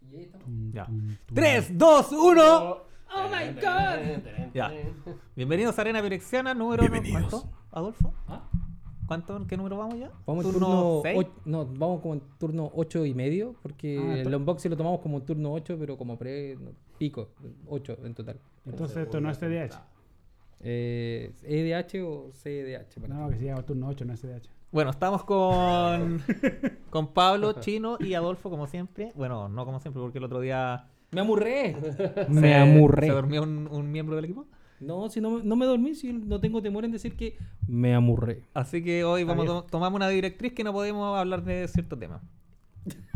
Y ahí estamos. Ya. Tum, tum. 3, 2, 1. Oh my god. Ya. Bienvenidos a Arena Pirexiana, número Bienvenidos. ¿cuánto? ¿Adolfo? ¿Ah? ¿Cuánto? ¿Qué número vamos ya? Vamos en ¿Turno seis? och- no, vamos como en turno 8 y medio, porque Ah, el unboxing lo tomamos como en turno 8, pero como pre no, pico, 8 en total. Entonces esto no es CDH. Eh, ¿EDH o CDH? para No, que se llama turno 8, no es CDH. Bueno, estamos con, con Pablo, Chino y Adolfo, como siempre. Bueno, no como siempre, porque el otro día Me amurré. se- Me amurré. se durmió un, un miembro del equipo. No, si no, me- no me dormí, si no tengo temor en decir que me amurré. Así que hoy vamos a to- tomamos una directriz que no podemos hablar de cierto tema.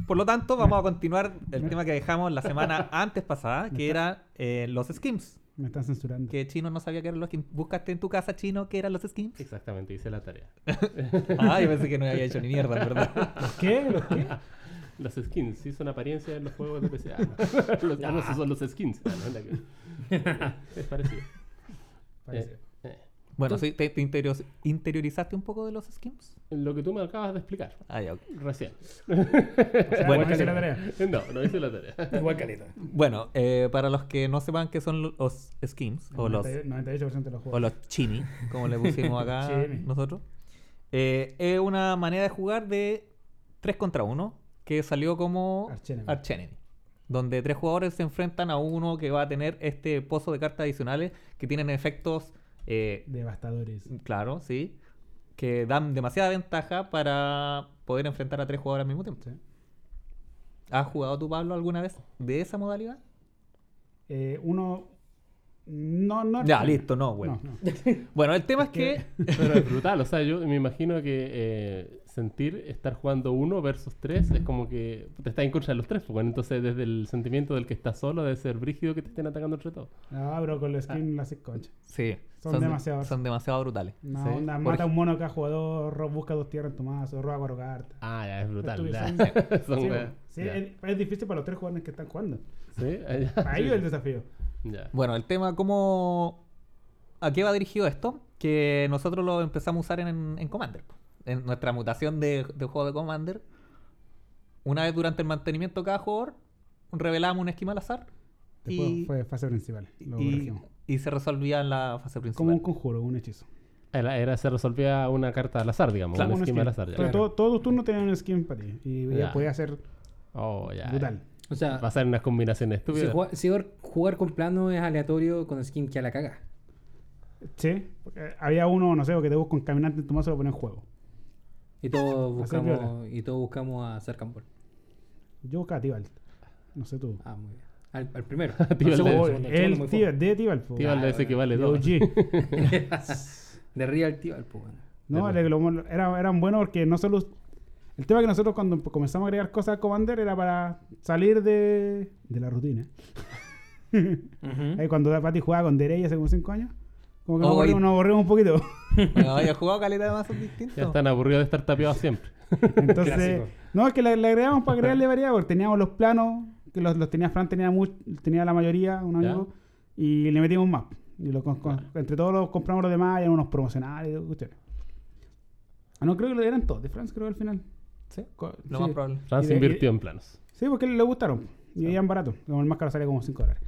Por lo tanto, vamos a continuar el tema que dejamos la semana antes pasada, que era eh, los skims. Me están censurando. Que Chino no sabía que eran los skims. Buscaste en tu casa, Chino, que eran los skims. Exactamente, hice la tarea. Ah, yo pensé que no había hecho ni mierda, verdad. ¿Los qué? ¿Los qué? Los skins, sí son apariencia en los juegos de PC. Ah, no. Los, ah, no, esos son los skins. Ah, no, es parecido. Parece. Eh, eh. Bueno, sí, ¿te, te interior- interiorizaste un poco de los skims? Lo que tú me acabas de explicar Ah, ya, ok. recién. O sea, Bueno, no hice la tarea. No, no hice la tarea. Igual caleta. Bueno, eh, para los que no sepan qué son lo- los skims, o los, 98% de los o los chini, como le pusimos acá Chini. nosotros, eh, es una manera de jugar de 3 contra 1 que salió como. Archenemy, donde tres jugadores se enfrentan a uno que va a tener este pozo de cartas adicionales que tienen efectos, eh, Devastadores. claro, sí, que dan demasiada ventaja para poder enfrentar a tres jugadores al mismo tiempo. Sí. ¿Has jugado tú, Pablo, alguna vez de esa modalidad? Eh, uno. No, no. Ya, listo, no, bueno. No, no. Bueno, el tema es que- que... Pero es brutal, o sea, yo me imagino que eh, sentir estar jugando uno versus tres es como que te estás en contra de los tres, pues, bueno, entonces desde el sentimiento del que está solo debe ser brígido que te estén atacando entre todos. No, pero con los skins las haces concha. Sí, Son demasiados. Son demasiado brutales. No, Sí. onda, Por mata a un mono cada jugador, busca dos tierras en tu mazo, roba cuatro cartas. Ah, ya, es brutal. Estúpido, ya. son- Son sí, weas. sí, Ya. es, es difícil para los tres jugadores que están jugando. Sí, ah, ya. Para ellos Sí. el desafío. Ya. Bueno, el tema, ¿cómo... ¿A qué va dirigido esto? Que nosotros lo empezamos a usar en, en Commander. En nuestra mutación de, de juego de Commander. Una vez durante el mantenimiento de cada jugador, revelamos un esquema al azar. Después y, fue fase principal. Lo y, se resolvía en la fase principal. Como un conjuro, un hechizo. Era, era- se resolvía una carta al azar, digamos, Claro, un un esquema al azar. ya. Pero todo, todos tus turnos tenían un skin para ti. Y ya podía ser Oh, ya. brutal. O sea, Va a ser unas combinaciones si, estúpidas. jugar, si jugar- jugar con plano es aleatorio con skin que a la caga. Sí. porque había uno, no sé, que te busca un caminante en tu mazo lo pone en juego. Y todos buscamos, y todos buscamos a Sarkambol. Yo buscaba a Tibalt. No sé tú. Ah, muy bien. Al, al primero. Tibalt Al de- segundo, el muy Tibalt, de Tibalt. po. Tío, Ah, de ese que vale. OG. De Real tío al pues, bueno. No, lo- era, eran buenos porque no solo... El tema que nosotros cuando comenzamos a agregar cosas a Commander era para salir de, de la rutina. Ahí cuando Pati jugaba con Derey hace como 5 años, como que nos aburrimos, y- nos aburrimos un poquito. Bueno, había jugado caleta de mazos distintos. Ya están aburridos de estar tapeados siempre. Entonces, Clásico. no, es que le, le agregamos para agregarle variedad, porque teníamos los planos, que los, los tenía Fran, tenía, tenía la mayoría, un Ya. amigo, y le metimos más. Y lo, con- con- Claro. entre todos los compramos los demás, y eran unos promocionales y cuestiones. Ah, no, creo que lo eran todos de France, creo al final. Sí, Co- lo sí. más probable. Fran Y se de- invirtió en planos. Sí, porque le gustaron. Y eran baratos. Como el más caro salía como 5 dólares.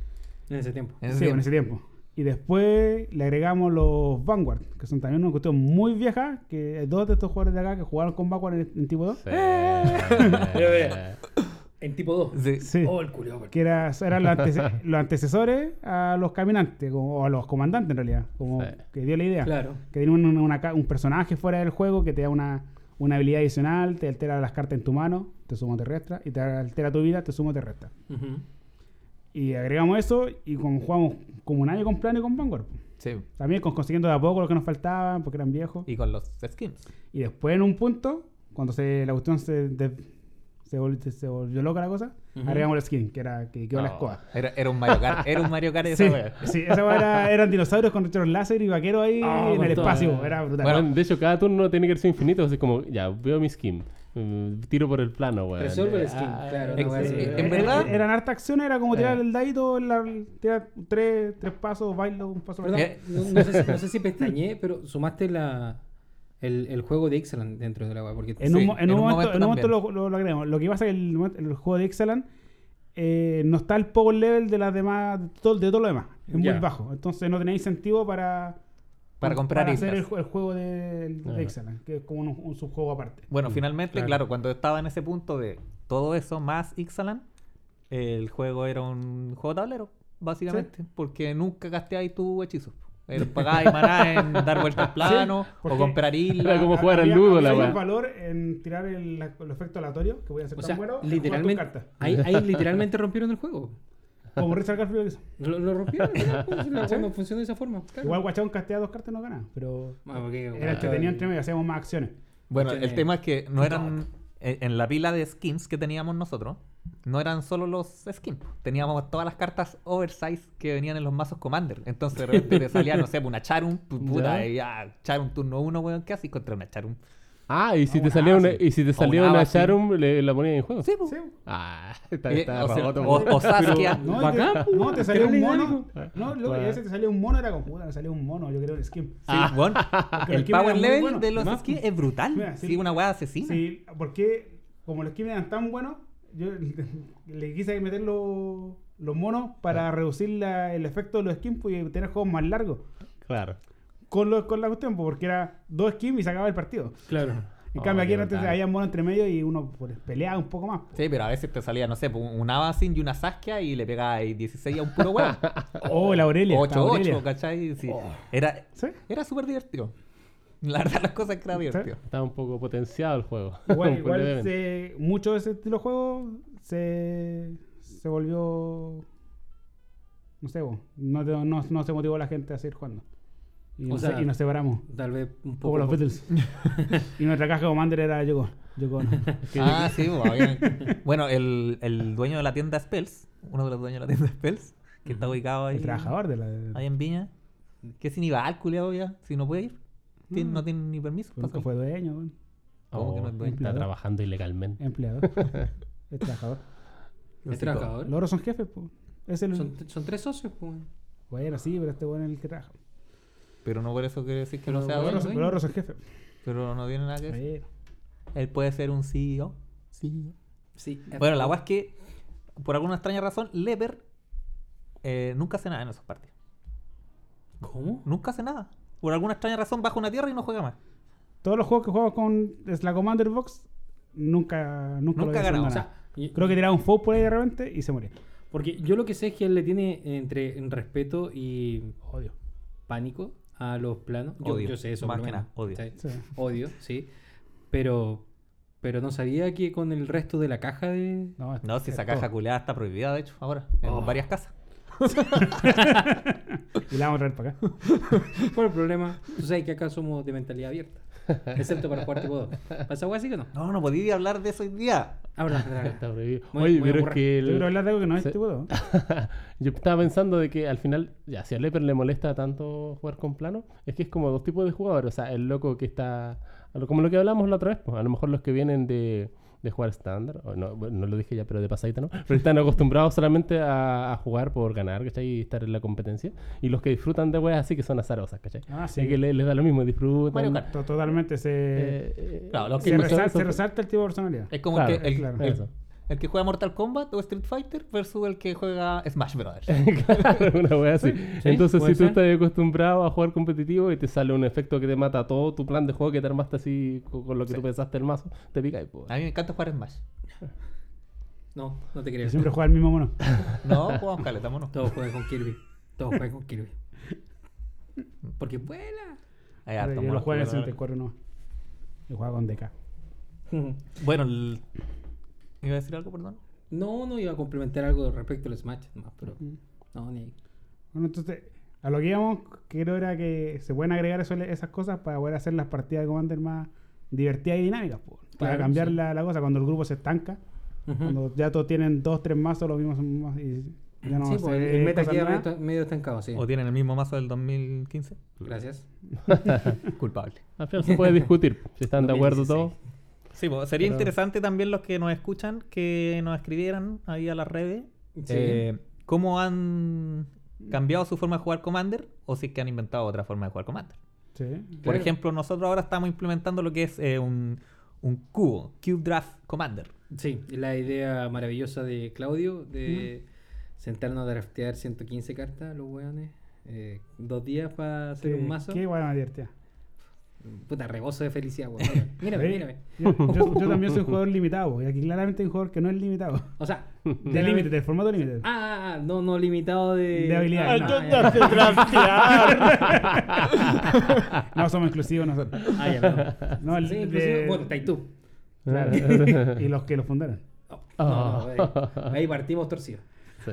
En ese tiempo. En ese sí, tiempo. en ese tiempo. Y después le agregamos los Vanguard, que son también una cuestión muy vieja, que hay dos de estos jugadores de acá que jugaron con Vanguard en, en tipo 2. Sí. En tipo 2. Sí. Sí. Oh, el culiao. que era, eran los, antece- los antecesores a los caminantes, como- o a los comandantes en realidad, como Sí. que dio la idea. Claro. Que tiene un, una un personaje fuera del juego que te da una, una habilidad adicional, te altera las cartas en tu mano, te sumo te resta, y te altera tu vida, te sumo te resta. Ujú. Y agregamos eso y como jugamos como un año con plano y con Vanguard. Sí. También con, consiguiendo de a poco lo que nos faltaban, porque eran viejos. Y con los skins. Y después en un punto, cuando se, la cuestión se, de- se, volvió, se volvió loca la cosa, Ujú. agregamos el skin, que era que quedó la Oh. escoba. Era, era un Mario Kart. Era un Mario Kart esa Sí, wea. sí, esa weá era, eran dinosaurios con rayos láser y vaqueros ahí Ah, en con el espacio. Era brutal. Bueno, de hecho, cada turno tiene que ser infinito. Así como, ya, veo mi skin. Tiro por el plano, weón. Resuelve el skin, Ah, claro, ex- wea así. eh, Eh, en eh, verdad- Eran harta acciones, era como tirar Eh. el dadito, en la, tirar tres, tres pasos, bailo, un paso. Eh. no, no sé, si- no sé si pestañé, pero sumaste la, el, el juego de Ixalan dentro de la web. Porque En, Sí, un, mo- en en un un momento, momento en un momento también. lo, lo, lo agregamos. Lo que pasa es que el, momento- el juego de Ixalan eh, no está el power level de las demás, de todo, de todo lo demás. Es muy bajo. Entonces no tenéis incentivo para, Para comprar hacer el, islas. ju- el juego de, de Ixalan, que es como un, un subjuego aparte. Bueno, finalmente, claro. claro. cuando estaba en ese punto de todo eso más Ixalan, el juego era un juego de tablero, básicamente. Porque nunca gasteáis tu hechizo. Era pagáis maná en dar vueltas plano porque o comprar islas. Era como jugar al ludo, la weá. valor en tirar el, el efecto aleatorio, que voy a hacer O tan sea, bueno, literalmente. Ahí, ahí literalmente rompieron el juego. Como Richard Garfield lo hizo. Lo, lo rompieron. ¿no? Pues, la cuando funciona de esa forma. claro. Igual Guachón castea dos cartas y no gana, pero Ah, porque, era entretenido entre medio, hacíamos más acciones. Bueno, el tema es que no un eran. En en la pila de skins que teníamos nosotros, no eran solo los skins. Teníamos todas las cartas oversize que venían en los mazos Commander. Entonces de repente te salía, no sé, una Charum, pu- puta, Ya. y ya, Charum turno uno, weón, ¿qué haces contra una Charum? Ah, y si Ah, te un salía una, y si te salía un una. Charum, le, la ponías en juego. Sí, pues. Sí. Ah, está, Eh, está o, Saskia. No, te, no, te salía un mono. No, luego, y a Bueno. veces te salía un mono, era como puta, me salía un mono, yo creo un skin. Sí, weón. Porque El power level de los skins es brutal. Mira, sí, sí. una weá asesina. Sí, porque como los skins eran tan buenos, yo le quise meter los, los monos para reducir la- el efecto de los skins pues, y tener juegos más largos. Claro. Con, lo- con la cuestión, porque era dos skins y se acababa el partido. Claro. En Oh, cambio, aquí qué antes había monos entre medio y uno pues, peleaba un poco más. Sí, pero a veces te salía, no sé, un Abacin y una Saskia y le pegabas 16 a un puro weón. Oh, la Aurelia. la 8-8, Aurelia. ¿cachai? Sí. Era, ¿Sí? era súper divertido. La verdad, las cosas que era divertido. Está un poco potenciado el juego. Igual, igual se- mucho de ese estilo de juego se, se volvió. No sé, no, no se motivó la gente a seguir jugando. Y, O nos, sea, y nos separamos. Tal vez un Como poco. los Beatles. y nuestra caja Commander era Yoko. Yoko Ono. Ah, sí, pues, había- Bueno, el, el dueño de la tienda Spells, uno de los dueños de la tienda Spells, que está ubicado ahí, El trabajador de la. ahí en Viña, que si ni va al culiao ya, si no puede ir, Tiene- no tiene ni permiso. Nunca pasa. fue dueño, weón. ¿Cómo que no es Oh, dueño? Está trabajando ilegalmente. empleado. es trabajador. Es trabajador. Los otros son jefes, pues. Es el. Son, son tres socios, pues. Bueno, sí, pero este bueno es el que trabaja. Pero no por eso quiere decir que Pero no sea bueno, dueño. los otros son jefes. Pero no tiene nada que ver. Bueno. Él puede ser un CEO. CEO. Sí. Bueno, la weá es que, por alguna extraña razón, Leper eh, nunca hace nada en esos partidos. ¿Cómo? Nunca hace nada. Por alguna extraña razón baja una tierra y no juega más. Todos los juegos que jugamos con es la Commander Box nunca, nunca, Nunca ganado. O sea, Creo que tiraba un foul por ahí de repente y se moría. Porque yo lo que sé es que él le tiene entre respeto y Odio. pánico a los planos. Yo, Odio. yo sé eso, Más que menos. nada, odio. Sí. Sí. Odio, sí. Pero, pero no sabía que con el resto de la caja de. No, No, si es esa todo. caja culeada está prohibida, de hecho, ahora, en Oh. varias casas. Y la vamos a traer para acá. ¿Cuál es el problema? Tú sabes que acá somos de mentalidad abierta. Excepto para jugar tipo 2. ¿Pasa algo así que no? No, no podía hablar de eso hoy día. Ahora, Está prohibido. Muy- Oye, muy pero es que Yo el- quiero hablar de algo que no es tipo. Yo estaba pensando de que al final, ya, si a Leper le molesta tanto jugar con plano, es que es como dos tipos de jugadores. O sea, el loco que está, como lo que hablamos la otra vez, pues, a lo mejor los que vienen de, de jugar estándar, o no, bueno, no lo dije ya, pero de pasadita no, pero están acostumbrados solamente a, a jugar por ganar, ¿cachai? Y estar en la competencia. Y los que disfrutan de weas así que son azarosas, ¿cachai? Ah, Es sí. que le- les da lo mismo, disfrutan. Mario Kart. To- Totalmente se. Eh, eh, Claro, los se, que- son- resal- son- se resalta el tipo de personalidad. Es como Claro, que, el, claro. el-. El que juega Mortal Kombat o Street Fighter versus el que juega Smash Brothers. claro, una wea así. sí, Entonces, si tú ser. estás acostumbrado a jugar competitivo y te sale un efecto que te mata todo tu plan de juego que te armaste así co- con, lo que Sí. tú pensaste el mazo, te pica y pues. A mí me encanta jugar Smash. no, no te creo. siempre juega el mismo mono. No, jugamos caleta, mono. Todos juegan con Kirby. Todos juegan con Kirby. Porque vuela. Hay hartos Yo lo monos juego en el que- 64 no. Yo juego con DK. Bueno, el... ¿iba a decir algo, perdón? No, no iba a complementar algo respecto al Smash, nomás, pero. No, ni ahí. Bueno, entonces, a lo que íbamos, creo era que se pueden agregar eso- esas cosas para poder hacer las partidas de Commander más divertidas y dinámicas. po. Para Claro, cambiar sí. la, la cosa cuando el grupo se estanca. Cuando ya todos tienen dos, tres mazos, los mismos son más. Y ya no sí, se pues, el meta queda medio, medio estancado, sí. ¿O tienen el mismo mazo del 2015? Gracias. Culpable. Al final se puede discutir si están de acuerdo 2016. todos. Sí, pues, sería Pero- interesante también los que nos escuchan que nos escribieran ahí a las redes Sí. eh, cómo han cambiado su forma de jugar Commander o si es que han inventado otra forma de jugar Commander. Sí. Por Claro. ejemplo, nosotros ahora estamos implementando lo que es eh, un, un cubo, Cube Draft Commander. Sí, la idea maravillosa de Claudio de sentarnos a draftear 115 cartas, los weones. eh, dos días para hacer un mazo. Qué buena divertida. Puta, rebozo de felicidad, weón. Mírame, mírame. Yo, yo- yo también soy un jugador limitado, y aquí claramente hay un jugador que no es limitado. O sea, De límite, del formato límite. Ah, ah, ah, no, no limitado de. De habilidades, Ah, no. somos exclusivos nosotros. Ah, ya, no. No, el Sí, de- bueno, está ahí tú. Claro. y los que lo fundaron. Oh, no, no, ahí, ahí partimos torcidos. Sí.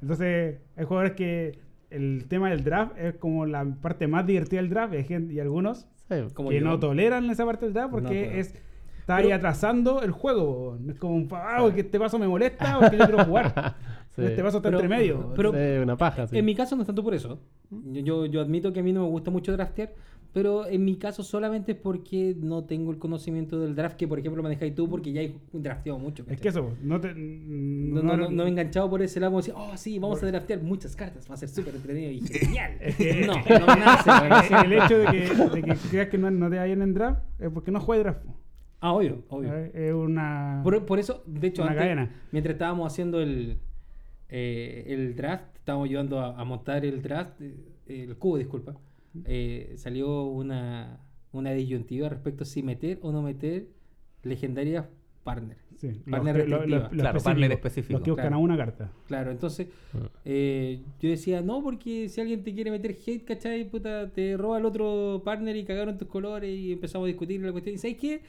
Entonces, hay jugadores que el tema del draft es como la parte más divertida del draft. y Hay gente, y algunos Sí. Como que yo. no toleran esa parte del draft No porque puedo. es está ahí atrasando el juego. Es como un ah, porque este paso me molesta porque yo quiero jugar. Sí. Este paso está Pero- entre medio. pero- Sí, una paja, sí. En mi caso no es tanto por eso. Yo, yo, yo admito que a mí no me gusta mucho draftear, pero en mi caso solamente es porque no tengo el conocimiento del draft que, por ejemplo, manejáis tú porque ya he drafteado mucho. es que eso, no te. No, no, no, no me he enganchado por ese lado como decir, oh sí, vamos a draftear muchas cartas, va a ser súper entretenido y genial. no, no me nace, el hecho de que, de que creas que no, no te vayan en draft es porque no juegas draft. Ah, obvio, obvio. Es una. Por, por eso, de hecho, Una antes, cadena. mientras estábamos haciendo el, eh, el draft, estábamos ayudando a, a montar el draft, eh, el cubo, disculpa, eh, salió una, una disyuntiva respecto a si meter o no meter legendarias partner. Sí, los, Partner que- lo- lo- restrictiva. lo Claro, partner específico. Los que buscan Claro. a una carta. Claro, entonces Mm. eh, yo decía, no, porque si alguien te quiere meter hate, ¿cachai? Puta, te roba el otro partner y cagaron tus colores y empezamos a discutir la cuestión. ¿Y sabes qué?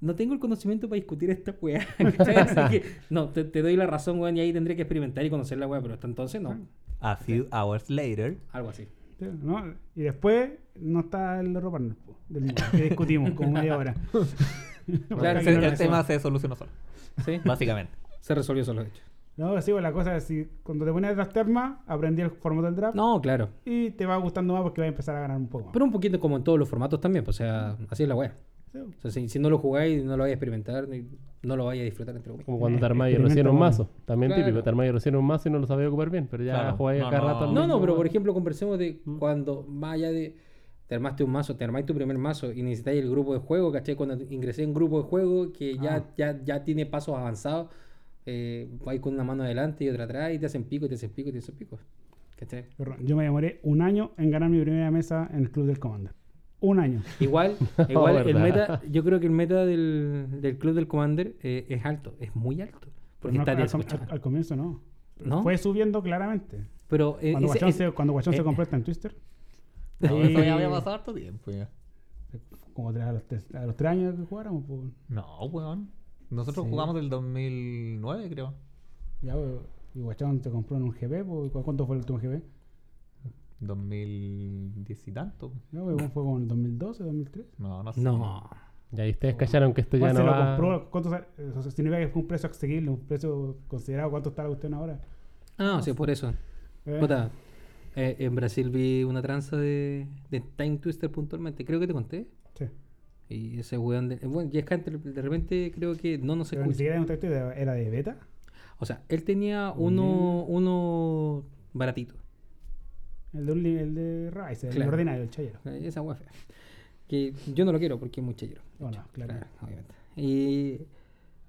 No tengo el conocimiento para discutir esta weá. ¿cachai? Así que, no, te, te doy la razón, weón, y ahí tendré que experimentar y conocer la weá, pero hasta entonces no. A few hours later. Algo así. Sí, ¿no? Y después no está el po, del que discutimos como media hora. Claro, el tema se solucionó solo. ¿Sí? Básicamente. Se resolvió solo, de hecho. No, sí, pues la cosa es si cuando te pones a draftear más, aprendí el formato del draft No, claro. y te va gustando más porque vas a empezar a ganar un poco más. Pero un poquito como en todos los formatos también, pues, o sea, así es la weá. Sí, O sea, si, si no lo jugáis, no lo vais a experimentar, ni- no lo vais a disfrutar entre comillas. Como cuando te armáis recién un mazo. También Claro. típico, te armáis recién un mazo y no lo sabéis ocupar bien, pero ya Claro. jugáis No, acá no. rato. No, mismo, no, pero por ejemplo, conversemos de Mm. cuando, más allá de, te armaste un mazo, te armáis tu primer mazo y necesitáis el grupo de juego, ¿cachai? Cuando ingresé en grupo de juego que ya, Ah. ya, ya tiene pasos avanzados, eh, vais con una mano adelante y otra atrás y te hacen pico, y te hacen pico, y te hacen pico. ¿Cachai? Yo me demoré un año en ganar mi primera mesa en el club del Commander. Un año. Igual, igual el verdad. meta, yo creo que el meta del, del club del Commander eh, es alto, es muy alto. Porque No, está al, comienzo no. ¿No? Fue subiendo claramente. Pero eh, Cuando ese- Guachón, se, cuando Guachón eh, se compró esta en Twister, No, eso ya había pasado harto tiempo ya. como tres- a, los tres, a los tres años que jugáramos, pues, No, weón. Nosotros Sí. jugamos del 2009, creo. ya, pues, y Guachón se compró en un GB, pues, ¿cu- ¿cuánto fue el último GB? 2010 y tanto. Pues, fue como en el 2012, 2013. No, no sé. No. Y ahí ustedes callaron que esto ya ¿Cuál no se lo va... compró? ¿Cuánto sa- eso significa que fue un precio asequible, un precio considerado? ¿Cuánto está la cuestión ahora? Ah, sí, por eso. Eh, Puta, eh, en Brasil vi una tranza de, de Time Twister puntualmente, creo que te conté. sí. Y ese weón, de, bueno, y es que de repente creo que no nos Pero ni escucha. siquiera era un era era de beta. O sea, él tenía uno, uno baratito. El de, un el de Rise, el Claro. ordinario, el chayero. Eh, Esa weá fea. Que yo no lo quiero porque es muy chayero. Bueno, claro. Claro, obviamente. Y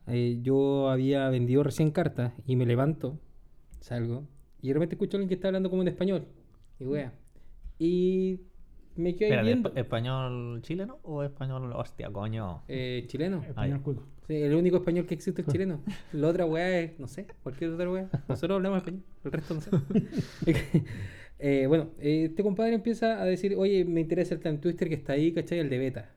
eh, yo había vendido recién cartas y me levanto, salgo, y de repente escucho a alguien que está hablando como en español. Y wea. Y me quedo ahí viendo. ¿espa- ¿español chileno o español hostia, coño? Eh, chileno. Español cuico. Sí, el único español que existe es chileno. La otra weá es, no sé, cualquier otra weá. Nosotros hablamos español, el resto no sé. Eh, bueno, este compadre empieza a decir, oye, me interesa el Time Twister que está ahí, ¿cachai? El de beta.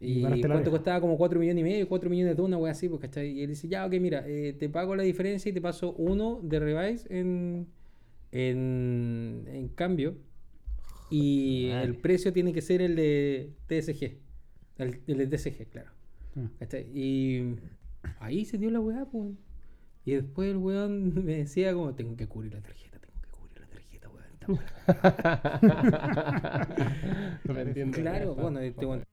Y cuánto costaba como 4 millones y medio, 4 millones de una weá así, pues, ¿cachai? Y él dice, ya, ok, mira, eh, te pago la diferencia y te paso uno de revise en, en, en cambio. Y el precio tiene que ser el de TSG. El, el de TSG, claro. Ah. ¿Cachai? Y ahí se dio la weá, pues. Y después el weón me decía como, tengo que cubrir la tarjeta, tengo que cubrir la weá". Vendiendo claro, bueno, este weón,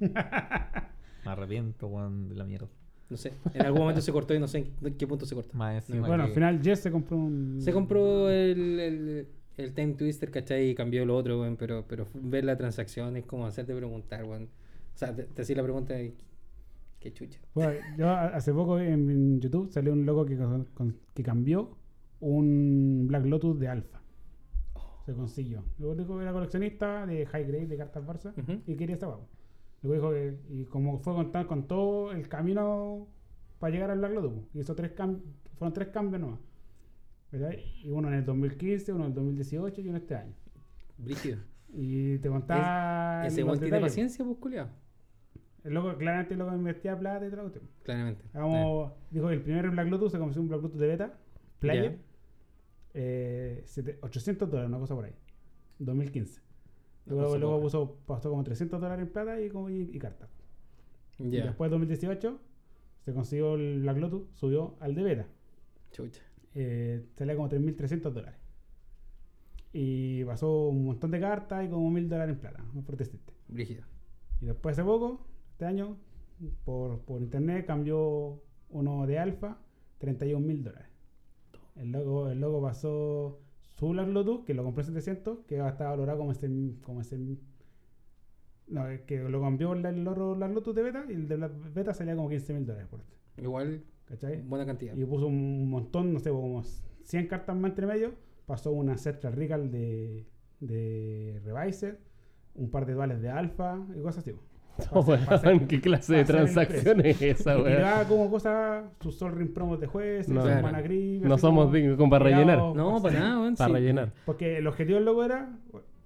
Me arrepiento, weón, de la mierda. no sé, en algún momento se cortó y no sé en qué punto se cortó. Más No Bueno, al final Jess se compró un. Se compró el, el, el Time Twister, ¿cachai? Y cambió lo otro, weón, pero, pero ver la transacción es como hacerte preguntar, weón. O sea, te, te hacía la pregunta de, ¿qué chucha. Bueno, yo hace poco en, en YouTube salió un loco que, que cambió un Black Lotus de Alpha. Se consiguió. Luego dijo que era coleccionista de high grade de cartas Barça y quería esta guapo. Luego dijo que, y como fue con, con todo el camino para llegar al Black Lotus, hizo tres fueron tres cambios nomás. ¿Verdad? Y uno en el 2015, uno en el 2018 y uno este año. Brígido. Y te contaba. Ese weón tiene paciencia, pues, culiao. El loco, claramente el loco investiga plata y todo. Claramente. Vamos, dijo que el primer Black Lotus se consiguió un Black Lotus de beta, Player, Ya. eh, sete- 800 dólares, una cosa por ahí, 2015. Una Luego, luego puso, pasó como 300 dólares en plata y, y, y cartas. Eh, Y después, 2018, se consiguió el Black Lotus, subió al de beta. Chucha. Eh, salía como 3.300 dólares. Y pasó un montón de cartas y como 1.000 dólares en plata, muy fuertecito. Brígido. Y después hace poco, este año, por, por internet cambió uno de alfa, 31 mil dólares. El logo, el logo pasó su Black Lotus, que lo compró en 700, que va a estar valorado como ese... Como ese no, que lo cambió el, el Black Lotus de beta y el de la beta salía como 15 mil dólares por este. Igual, ¿Cachai? buena cantidad. Y puso un montón, no sé, como 100 cartas más entre medio. Pasó una Cetra Regal de, de Revisor, un par de duales de Alpha y cosas así. Oh, weón, ¿Qué clase de transacciones es esa, weón? tiraba como cosas, sus Sol Ring promos de jueces, No. Claro. Mana Creep, No somos como dignos como para rellenar. No, para nada, weón. Para sí. rellenar. Porque el objetivo del logo era,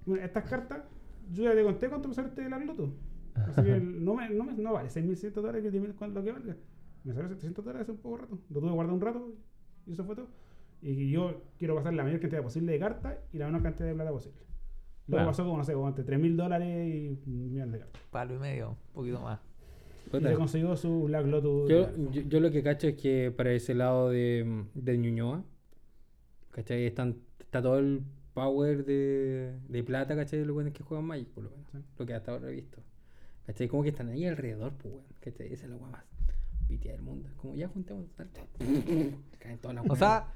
bueno, estas cartas, yo ya te conté cuánto me sale este Black Lotus. Así que no, me, no, me, no vale 6.100 dólares, que 10.000, cuánto lo que valga. Me salió 700 dólares hace un poco rato. Lo tuve guardado un rato y eso fue todo. Y yo quiero pasar la mayor cantidad posible de cartas y la menor cantidad de plata posible. Luego Claro. pasó como, no sé, como entre 3.000 dólares y un millón de cartas. Palo y medio, un poquito más. Y se consiguió su Black Lotus. Yo, yo, yo lo que cacho es que para ese lado de, de Ñuñoa, ¿cachai? Están, está todo el power de, de plata, ¿cachai? De los buenos que juegan Magic, por lo menos. Lo que hasta ahora he visto. ¿cachai? Como que están ahí alrededor, pues, weón. ¿cachai? Esa es la weá más pitia del mundo. Como ya juntemos. Caen todas las O sea,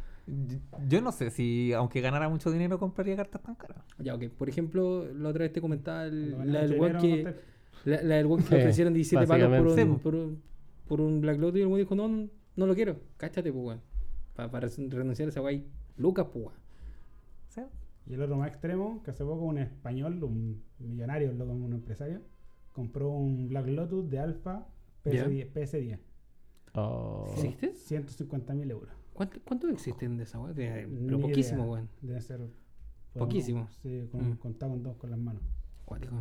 yo no sé si, aunque ganara mucho dinero, compraría cartas tan caras. Ya, ok. Por ejemplo, la otra vez te comentaba el- la del dinero, que. no te- La, la del weón que Sí, le ofrecieron 17 palos por un, Sí, por, un, por un Black Lotus y el weón dijo, no, no, lo quiero. Cáchate, pues, weón. Para renunciar a esa weá. Lucas, pues, weón. ¿Sí? Y el otro más extremo, que hace poco un español, un millonario, loco, un empresario, compró un Black Lotus de Alpha PS10. PS10 Oh. ¿Existe? 150 mil euros. ¿Cuánto- ¿Cuántos existen de esa weá? Pero poquísimo, weón. Debe ser. Poquísimo. Sí, con, Mm. contado con dos con las manos. Cuático.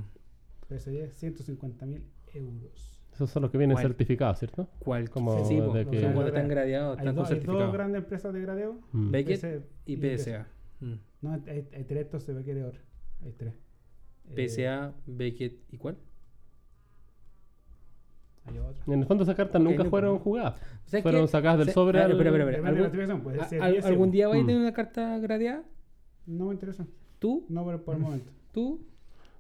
PS10, 150 mil euros. Esos son los que vienen ¿Cuál? certificados, ¿cierto? ¿Cuál? Como sí, de Son que- cuando están gradeados, están con dos- hay dos certificado. grandes empresas de gradeo. Mm. Beckett PC y PSA. Mm. No, hay, hay tres, estos se ve que de oro. Hay tres. Eh, PSA, Beckett y cuál? Hay otro. En el fondo esas cartas Ok, nunca no fueron jugadas. ¿Sabes Fueron sacadas del sobre Ah, al-. Depende de la ¿Algún, puede ser al- 10 ¿Algún día vais a Mm. tener una carta gradeada? No me interesa. ¿Tú? No por, por el momento. ¿Tú?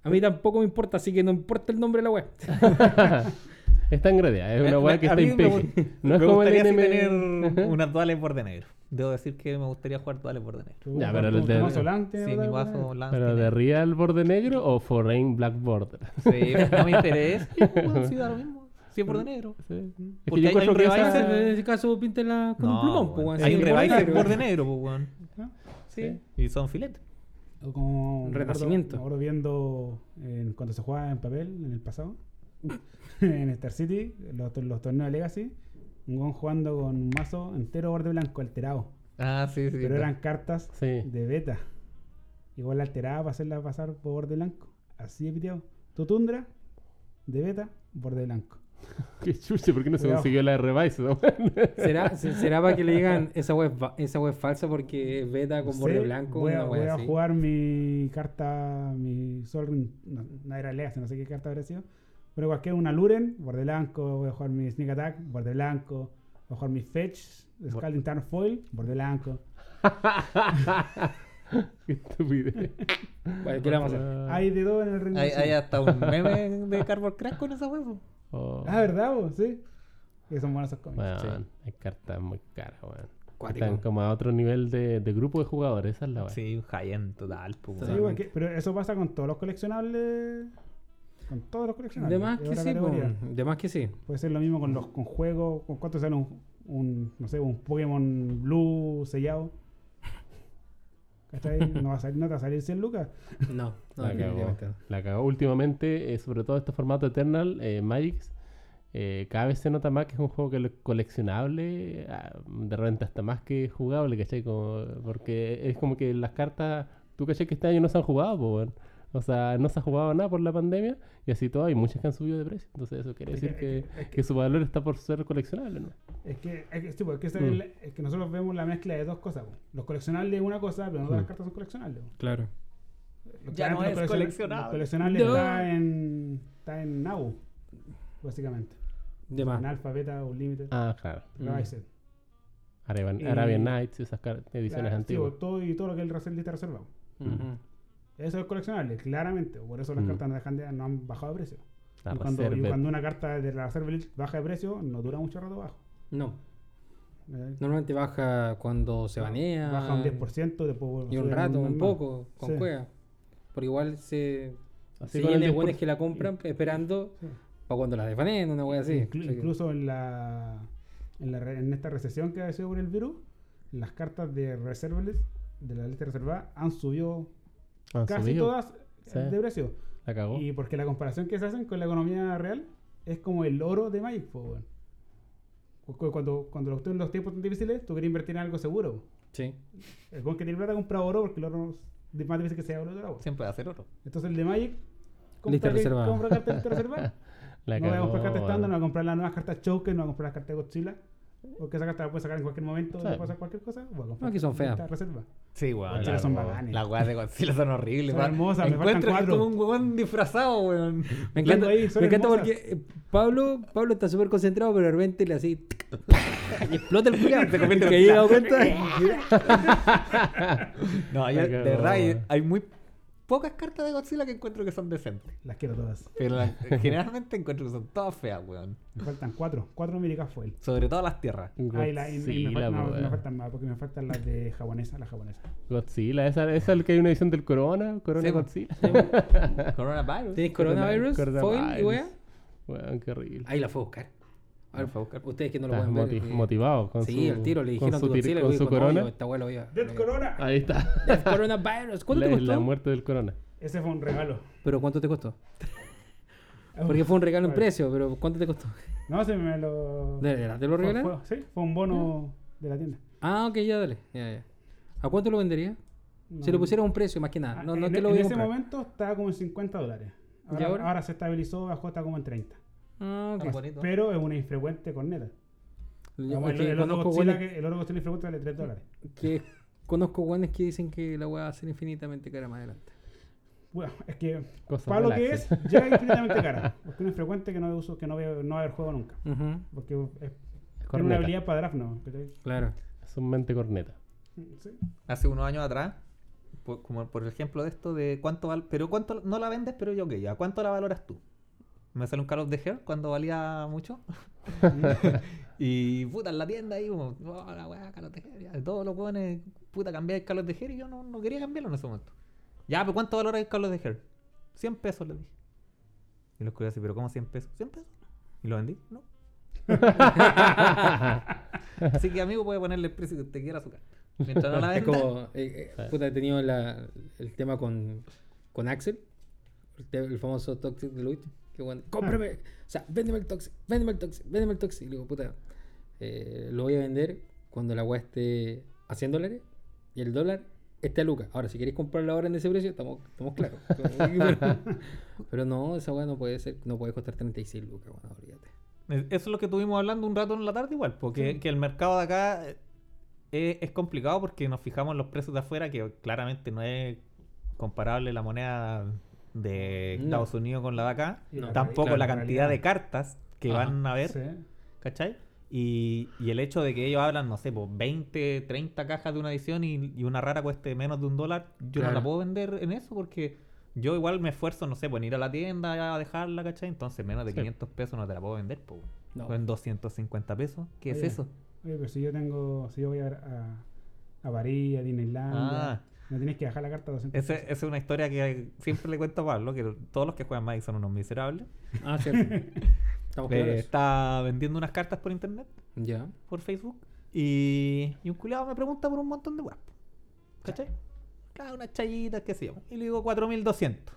A mí tampoco me importa, así que no importa el nombre de la web. Está en gradia, es Me- una weá me- que a está gu- No es me como el NM. tener unas duales borde negro. Debo decir que me gustaría jugar duales borde negro. ¿Tú- Ya, pero el de- Sí, mi cosa? lance Pero de real borde negro o foreign black border. Sí, no me interesa. Bueno, sí, da lo mismo. Sí, es borde negro. Sí. Es que Porque hay- hay esa- En ese caso, píntela con un No, plumón. weón. pues. Hay Sí, un borde revice negro. borde negro, pues. Sí. Y son filetes. O como me Renacimiento. acuerdo viendo en- cuando se jugaba en papel en el pasado, en Star City, los, los torneos de Legacy, un gon jugando con un mazo entero borde blanco alterado. Ah, sí, sí. pero eran cartas Sí. de beta. Igual alterada para hacerla pasar por borde blanco. Así de piteado. Tu tundra de beta, borde blanco. Qué chuche, ¿por qué no se Cuidado. consiguió la Revise? no? ¿Será, se- ¿Será para que le digan esa web, esa web falsa porque es beta con No borde blanco? Voy, a, una voy a así? jugar mi carta, mi Sol Ring, no, no era Legacy, no sé qué carta habría sido. Pero cualquier una Luren, borde blanco. Voy a jugar mi Sneak Attack, borde blanco. Voy a jugar mi Fetch, Scalding Tarn Foil, borde blanco. Qué estupidez. Bueno, ¿qué le vamos a hacer? Hay de todo en el ring. Hay, hay hasta un meme de Cardboard Crack con esa huevo. Oh. Ah, ¿verdad? vos? Sí. Que son buenos esos cómics. Weón, hay cartas muy caras, weón. Están como a otro nivel de, de grupo de jugadores, esa es la weá. Sí, un high-end total, pues, Sí, weón. pero eso pasa con todos los coleccionables. Con todos los coleccionables. De más que sí, po. de más que sí. Puede ser lo mismo con los con juegos. ¿Con cuánto sale un, un, no sé, un Pokémon Blue sellado? ¿Cachai? No, va a salir, no te va a salir 100 lucas. No, no, La cagó. La cagó. Últimamente, eh, sobre todo este formato Eternal, eh, Magic, eh, cada vez se nota más que es un juego que es coleccionable, ah, de repente hasta más que jugable, ¿cachai? Como, porque es como que las cartas, tú cachai que este año no se han jugado, po, weón. O sea, no se ha jugado nada por la pandemia y así todo, hay muchas que han subido de precio. Entonces eso quiere Es decir que- que, es que- que su valor está por ser coleccionable, ¿no? Es que, es que, sí, pues, es que, esa Mm. es la- es que nosotros vemos la mezcla de dos cosas. pues. Los coleccionables es una cosa, pero no todas las Mm. cartas son coleccionables. pues. Claro. Los- Ya no los es colecciona- coleccionable. Los coleccionables No. está en, está en Now, básicamente. De más. En Alpha, Beta, Unlimited. Ah, claro. Rise. Arabian, Y- Arabian Nights, esas ediciones Claro, sí, antiguas. pues, todo y todo lo que el reserva lista reservado. Eso es coleccionable, claramente. Por eso las Mm. cartas no, dejan de- no han bajado de precio. La y, cuando, y Reserve. cuando una carta de la reserva list baja de precio, no dura mucho rato bajo. No. ¿eh? Normalmente baja cuando se banea. Baja un 10%, después vuelve a Y un rato, un poco, con Sí. cueva. Pero igual se. Así se con el llena de 10%. buenos que la compran esperando Sí. para cuando las desbaneen, una wea así. Inclu- O sea que- Incluso en la, en la re- en esta recesión que ha sido por el virus, las cartas de reservables de la lista reservada han subido Han casi subido. todas Sí. de precio. La cagó. Y porque la comparación que se hacen con la economía real es como el oro de Magic, po, Cuando, cuando los, en los tiempos tan difíciles, tú quieres invertir en algo seguro. Sí. El buen que tiene plata compra oro porque el oro es más difícil que sea oro de oro. Siempre va a ser oro. Entonces el de Magic compra, reservada. compra lista reservada. La no voy a cagó, comprar cartas estándar, no voy a comprar las nuevas cartas Choker, no voy a comprar las cartas de Godzilla. Porque esa carta la puedes sacar en cualquier momento, Sí. puedes hacer cualquier cosa. Comprar No, que son feas. reserva. Sí, weón. Godzilla la- son weón. bacanes. Las weas de Godzilla son horribles, Son weón. hermosas, me faltan cuatro. como un weón disfrazado, weón. Me encanta, ahí, me encanta porque eh, Pablo, Pablo está súper concentrado, pero de repente le así. y explota el culiao. Se convierte en que un llega a cuenta. No, yo, de verdad, hay muy pocas cartas de Godzilla que encuentro que son decentes. Las quiero todas. Pero la- generalmente encuentro que son todas feas, weón. Me faltan cuatro. Cuatro America Foil. Sobre todo las tierras. Ah, y, la- y- y me, Godzilla, faltan, no, po, me weón. faltan más porque me faltan las de japonesa, las japonesas. Godzilla, esa, esa es el que hay una edición del Corona, Corona Sí. Godzilla. Coronavirus. ¿Tenéis coronavirus? Coronavirus. ¿Foil y wea? Weón, qué horrible. Ahí la fue a buscar. A ver, La fue a buscar. Ustedes que no lo pueden ver. moti- eh, motivado con sí, su, al tiro le con dijeron su, tu tir- Godzilla, con su dijo, no, corona. yo, esta lo iba- lo ¡Del iba- Corona! Ahí está. Death Coronavirus. ¿Cuánto la, te costó? la muerte del corona. Ese fue un regalo. ¿Pero cuánto te costó? Porque fue un regalo en precio, pero ¿cuánto te costó? No, se me lo. ¿De verdad te lo fue- regalaron? fue- sí, fue un bono de la tienda. Ah, ok, ya dale. Ya, ya. ¿A cuánto lo vendería? Si No. le pusiera un precio, más que nada. Ah, No, no en, que lo en a ese momento estaba como en 50 dólares. ¿Y Ahora, ahora? ahora se estabilizó, bajó, está como en 30. Ah, ok. Bonito. Pero es una infrecuente corneta. Yo- Como es el, que el oro conozco Godzilla guanes que, el oro Godzilla infrecuente vale 3 dólares. que conozco guanes que dicen que la weá va a ser infinitamente cara más adelante. Bueno, es que para lo que es, ya es infinitamente cara. Porque un infrecuente que no uso, que no, veo, no va a haber juego nunca. Ujú, Porque es, tiene una Corneta. habilidad para draft, ¿no? ¿Cachai? Claro. Es un mente corneta. Sí. Hace unos años atrás, por- como por ejemplo de esto de cuánto val pero cuánto no la vendes, pero yo que ¿a cuánto la valoras tú? Me sale un Call of the Hair cuando valía mucho. y puta, en la tienda ahí, como, oh, la weá, Call of the Hair. ya, Todos los weones, puta, cambié el Call of the Hair y yo no, no quería cambiarlo en ese momento. Ya, pero ¿cuánto valora el Call of the Hair? 100 pesos le dije. Y los curiosos, ¿pero cómo 100 pesos? 100 pesos. ¿Y lo vendí? No. Así que, amigo, puede ponerle el precio que usted quiera a su carta. Mientras no la Es venda. como, eh, eh, puta, he tenido la- el tema con, con Axel, el, te- el famoso Toxic de Luis, que bueno, cómprame, o sea, véndeme el Toxic, véndeme el Toxic, véndeme el Toxic. Y le digo, puta, eh, lo voy a vender cuando la weá esté a 100 dólares y el dólar esté a lucas. Ahora, si queréis comprarlo ahora en ese precio, estamos, estamos claros. pero, pero no, esa weá no puede ser, no puede costar 36 lucas, bueno, olvídate. Eso es lo que estuvimos hablando un rato en la tarde igual, porque que el mercado de acá eh, es, es complicado porque nos fijamos en los precios de afuera, que claramente no es comparable la moneda de No. Estados Unidos con la de acá. Tampoco claro, la cantidad de cartas que Ajá. van a ver, Sí. ¿cachai? Y, y el hecho de que ellos hablan, no sé, pues 20, 30 cajas de una edición y, y una rara cueste menos de un dólar, yo no la puedo vender en eso porque yo igual me esfuerzo, no sé, pues en ir a la tienda a dejarla, ¿cachai? Entonces menos de Sí. 500 pesos no te la puedo vender, pues. No. O en 250 pesos. ¿Qué es eso? Oye, pero si yo tengo, si yo voy a, a, a París, a Disneylandia, Ah, Me tenés que bajar la carta a 200 Ese- pesos. Esa es una historia que siempre le cuento a Pablo, que todos los que juegan Magic son unos miserables. Ah, cierto. Estamos Eh, claros. está vendiendo unas cartas por internet, Ya. por Facebook, y, y un culiado me pregunta por un montón de weas. ¿Cachai? Claro, unas chayitas, qué sé yo. Y le digo 4200.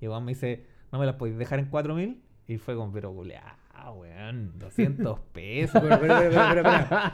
Y Juan me dice, no me las podéis dejar en 4000. Y fue como, pero culiado, weón, 200 pesos. Pero, pero, pero, pero, pero,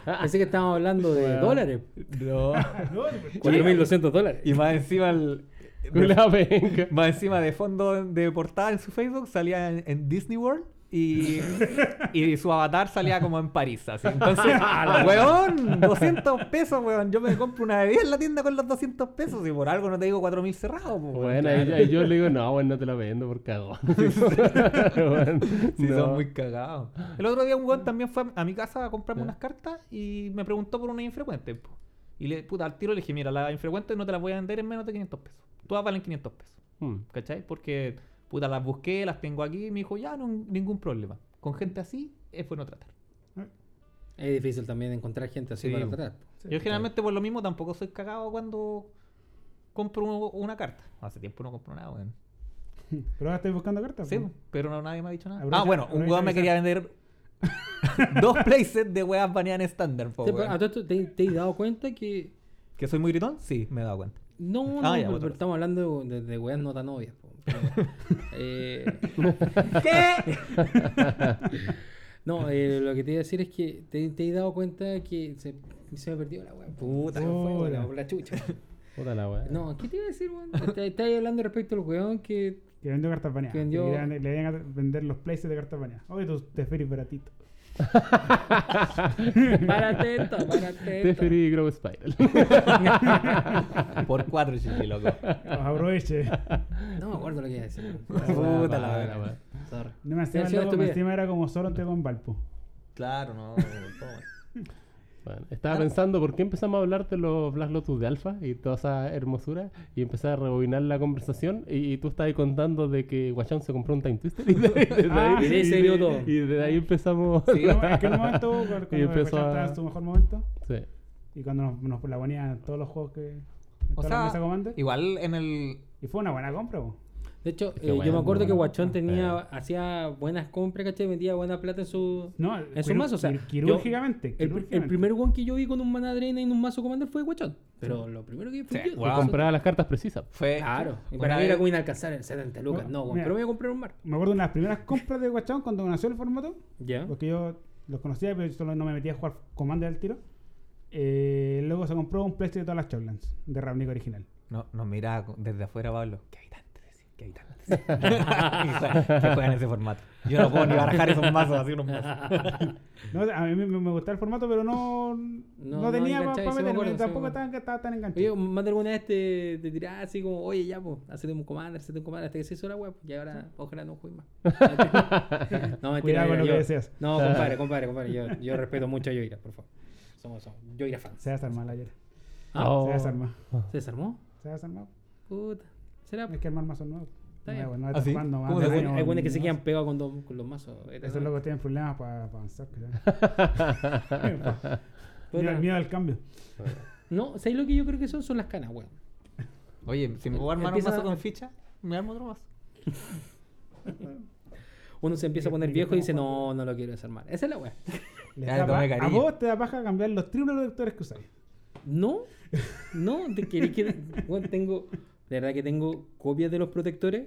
pero. Pensé que estábamos hablando de Bueno. dólares. No. No, pues, 4.200 dólares. Y más encima el. Penca. Más encima de fondo de portada en su Facebook salía en, en Disney World y, y su avatar salía como en París. Así. Entonces, weón, 200 pesos, weón. Yo me compro una bebida en la tienda con los 200 pesos y por algo no te digo 4000 cerrados. weón. Bueno, ahí, ahí yo le digo, no, bueno, no te la vendo por cagón. Bueno, Sí, no. son muy cagados. El otro día un weón también fue a mi casa a comprarme unas cartas y me preguntó por una infrecuente. po. Y le, puta, al tiro le dije, mira, las infrecuentes no te las voy a vender en menos de 500 pesos. Todas valen 500 pesos. Hmm. ¿Cachai? Porque, puta, las busqué, las tengo aquí y me dijo, ya, no, ningún problema. Con gente así es bueno tratar. Es difícil también encontrar gente así Sí. para tratar. Yo generalmente por lo mismo tampoco soy cagado cuando compro un- una carta. Hace tiempo no compro nada, weón. Pero ahora estoy buscando cartas. Sí, pero no, nadie me ha dicho nada. Ah, bueno, un weón me quería vender dos playsets de weas baneadas en estándar, po, Sí, pero ¿te, te has dado cuenta que ¿Que soy muy gritón? Sí, me he dado cuenta. No, no, Ah, ya, pero, estamos hablando de, de weas no tan obvias. po, eh, ¿Qué? no, eh, lo que te iba a decir es que te, te he dado cuenta que se, se me perdió la wea. Puta, se me fue, la, la chucha. Puta la weá. No, ¿qué te iba a decir, weón? Está- Estáis hablando respecto al weón que. Que vendió cartas baneadas. Que vendió- le iban a vender los places de cartas baneadas. Oye, tú te feris baratito. Para atento, para atento. Teferi y Grow Spiral. Por cuatro, chichi, loco. Pues aproveche. No me acuerdo lo que iba a decir. Puta la weá. Sorry. No me encima, logo, estupidez. encima era como solo entre con Valpo. Claro, no. toma. Bueno, estaba pensando por qué empezamos a hablar de los Black Lotus de Alpha y toda esa hermosura y empecé a rebobinar la conversación y, y tú estabas ahí contando de que Guachán se compró un Time Twister y de, ahí- desde Ah, ahí, y de ahí se sí, vio de- todo. y desde ahí empezamos. Sí, en un momento, cuando Y empezó empezó a- en su mejor momento, Sí. y cuando nos, nos la ponían en todos los juegos que. O sea, igual en el. y fue una buena compra, po. De hecho, eh, yo bueno, me acuerdo que bueno. Guachón tenía, hacía buenas compras, ¿cachai? Vendía buena plata en su. No, en su mazo, o sea. quir- yo- quirúrgicamente. el, el primer one que yo vi con un mana drena en un mazo commander fue Guachón. Pero lo primero que fue Sí, yo. wow. Y compraba las cartas precisas. Fue. Claro. Y para mí era como inalcanzable, 70 lucas. No, No, mira. pero me voy a comprar un mar. Me acuerdo de una de las primeras compras de Guachón cuando nació el formato. Ya. Porque yo los conocía, pero solo no me metía a jugar Commander al tiro. Eh, luego se compró un playset de todas las Chowlands de Ravnica original. No, nos mira desde afuera, Pablo. ¿Qué habitantes? Y juegan- que juegan ese formato. Yo no puedo ni barajar esos mazos así unos mazos. No, a mí me, me gustaba el formato, pero no, no, no tenía para me meterme. tampoco estaba, estaba tan enganchado. Oye, más de alguna vez te, te así como, oye, ya, pues, hacete un commander, hacete un commander hasta que se hizo la web. Y ahora, ojalá no juegues más. no, mentira. Cuidado con que deseas. No, compadre, compadre, compadre. Yo, yo respeto mucho a Yoira, por favor. Somos, somos Yoira fans. Se desarmó la ayer. Ah, Oh. Se desarmó. ¿Se desarmó? Se desarmó. Puta. ¿Será? Hay que armar mazos nuevos. No, bien. bueno, no ¿Ah, de Hay buenos que se quedan pegados con, los mazos. Esos locos tienen problemas para avanzar. Puta. miedo, miedo al cambio. No, ¿sabes lo que yo creo que son? Son las canas, weón. Oye, si me puedo armar un mazo con ficha, me armo otro mazo. Uno se empieza a poner viejo y dice, no, no lo quiero desarmar. Esa es la weá. A vos te da paja cambiar los triples protectores que usáis. No, no, te querés que. Bueno, tengo. De verdad que tengo copias de los protectores,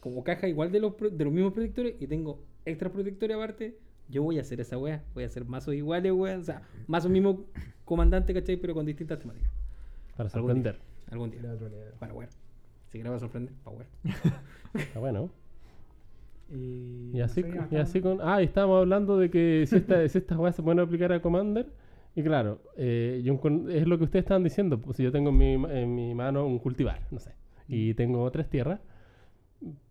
como caja igual de los, pro- de los mismos protectores, y tengo extra protectores aparte. Yo voy a hacer esa wea, voy a hacer mazos iguales, wea. O sea, mazos mismo comandante, ¿cachai? Pero con distintas temáticas. Para sorprender. Algún día. Para wear. Si quieres va a sorprender, para wear. Está bueno. Y, Y así, no sé, y así con. Ah, y estábamos hablando de que si, esta, si estas weas se pueden aplicar a Commander. Y claro, eh, yo es lo que ustedes estaban diciendo. Pues si yo tengo en mi, ma- en mi mano un cultivar, no sé. Y tengo tres tierras,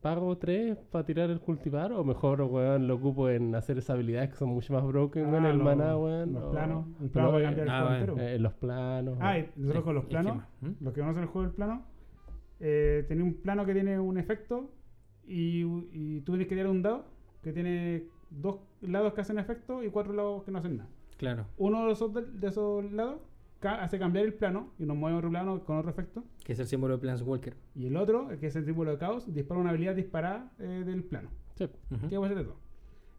¿pago tres para tirar el cultivar? O mejor, weón, lo ocupo en hacer esas habilidades que son mucho más broken, weón, Ah, el los- maná, weón. los o- planos. Pero, plano puede eh, cambiar el ah, juego entero. eh, los planos. Ah, y nosotros con los planos, ¿m? los que conocen el juego del plano, eh, tenía un plano que tiene un efecto y, y tú tienes que tirar un dado que tiene dos lados que hacen efecto y cuatro lados que no hacen nada. Claro. Uno de esos, de esos lados hace cambiar el plano y nos mueve otro plano con otro efecto. Que es el símbolo de Planeswalker. Y el otro, que es el símbolo de caos, dispara una habilidad disparada eh, del plano. Sí. ¿Qué puede ser de todo?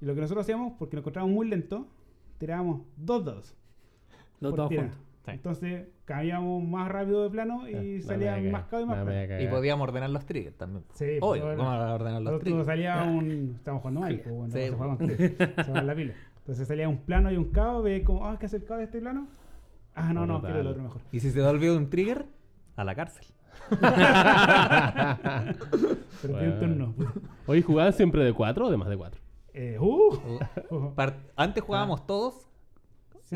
Y lo que nosotros hacíamos, porque nos encontrábamos muy lento, tirábamos dos dados. Dos tira. juntos. Sí. Entonces cambiábamos más rápido de plano y la salía media más caos y más media Y podíamos ordenar los triggers también. Sí, Obvio, ¿cómo ordenar los triggers? salía un. Estamos jugando mal, pues, bueno, Sí, se pues. se la pila. Entonces salía un plano y un caos, ve como, ah, ¿qué hace el caos de este plano? Ah, no, no, quiero el otro mejor. Y si se te olvidó un trigger, a la cárcel. Pero tiene un turno. Oye, ¿jugaban siempre de 4 o de más de 4? Eh, uh, Antes jugábamos todos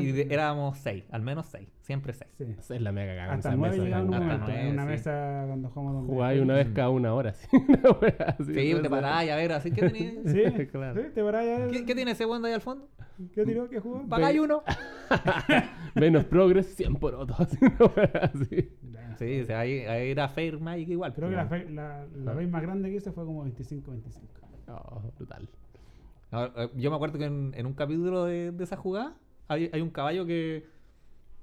y de- éramos seis, al menos seis, siempre seis. sí. Esa es la mega cagada. Hasta nueve mesa, un hasta momento. nueve, en una sí. mesa cuando jugamos donde. Jugáis una vez cada una hora. Sí, Una así, Sí, esa- te parás y a ver, así que tenía. Sí, Claro. sí, te parás ya. ¿Qué, qué tiene ese ahí al fondo? ¿Qué tiró? ¿Qué jugó? Pagáis uno. Menos progress, 100 por otro. Así, una Sí, o sea, ahí, ahí era Fair Magic igual. Creo pues, que la, bueno. fe- la, la vez más grande que hice fue como 25-25. Oh, brutal. No, eh, Yo me acuerdo que en, en un capítulo de, de esa jugada hay, hay un caballo que.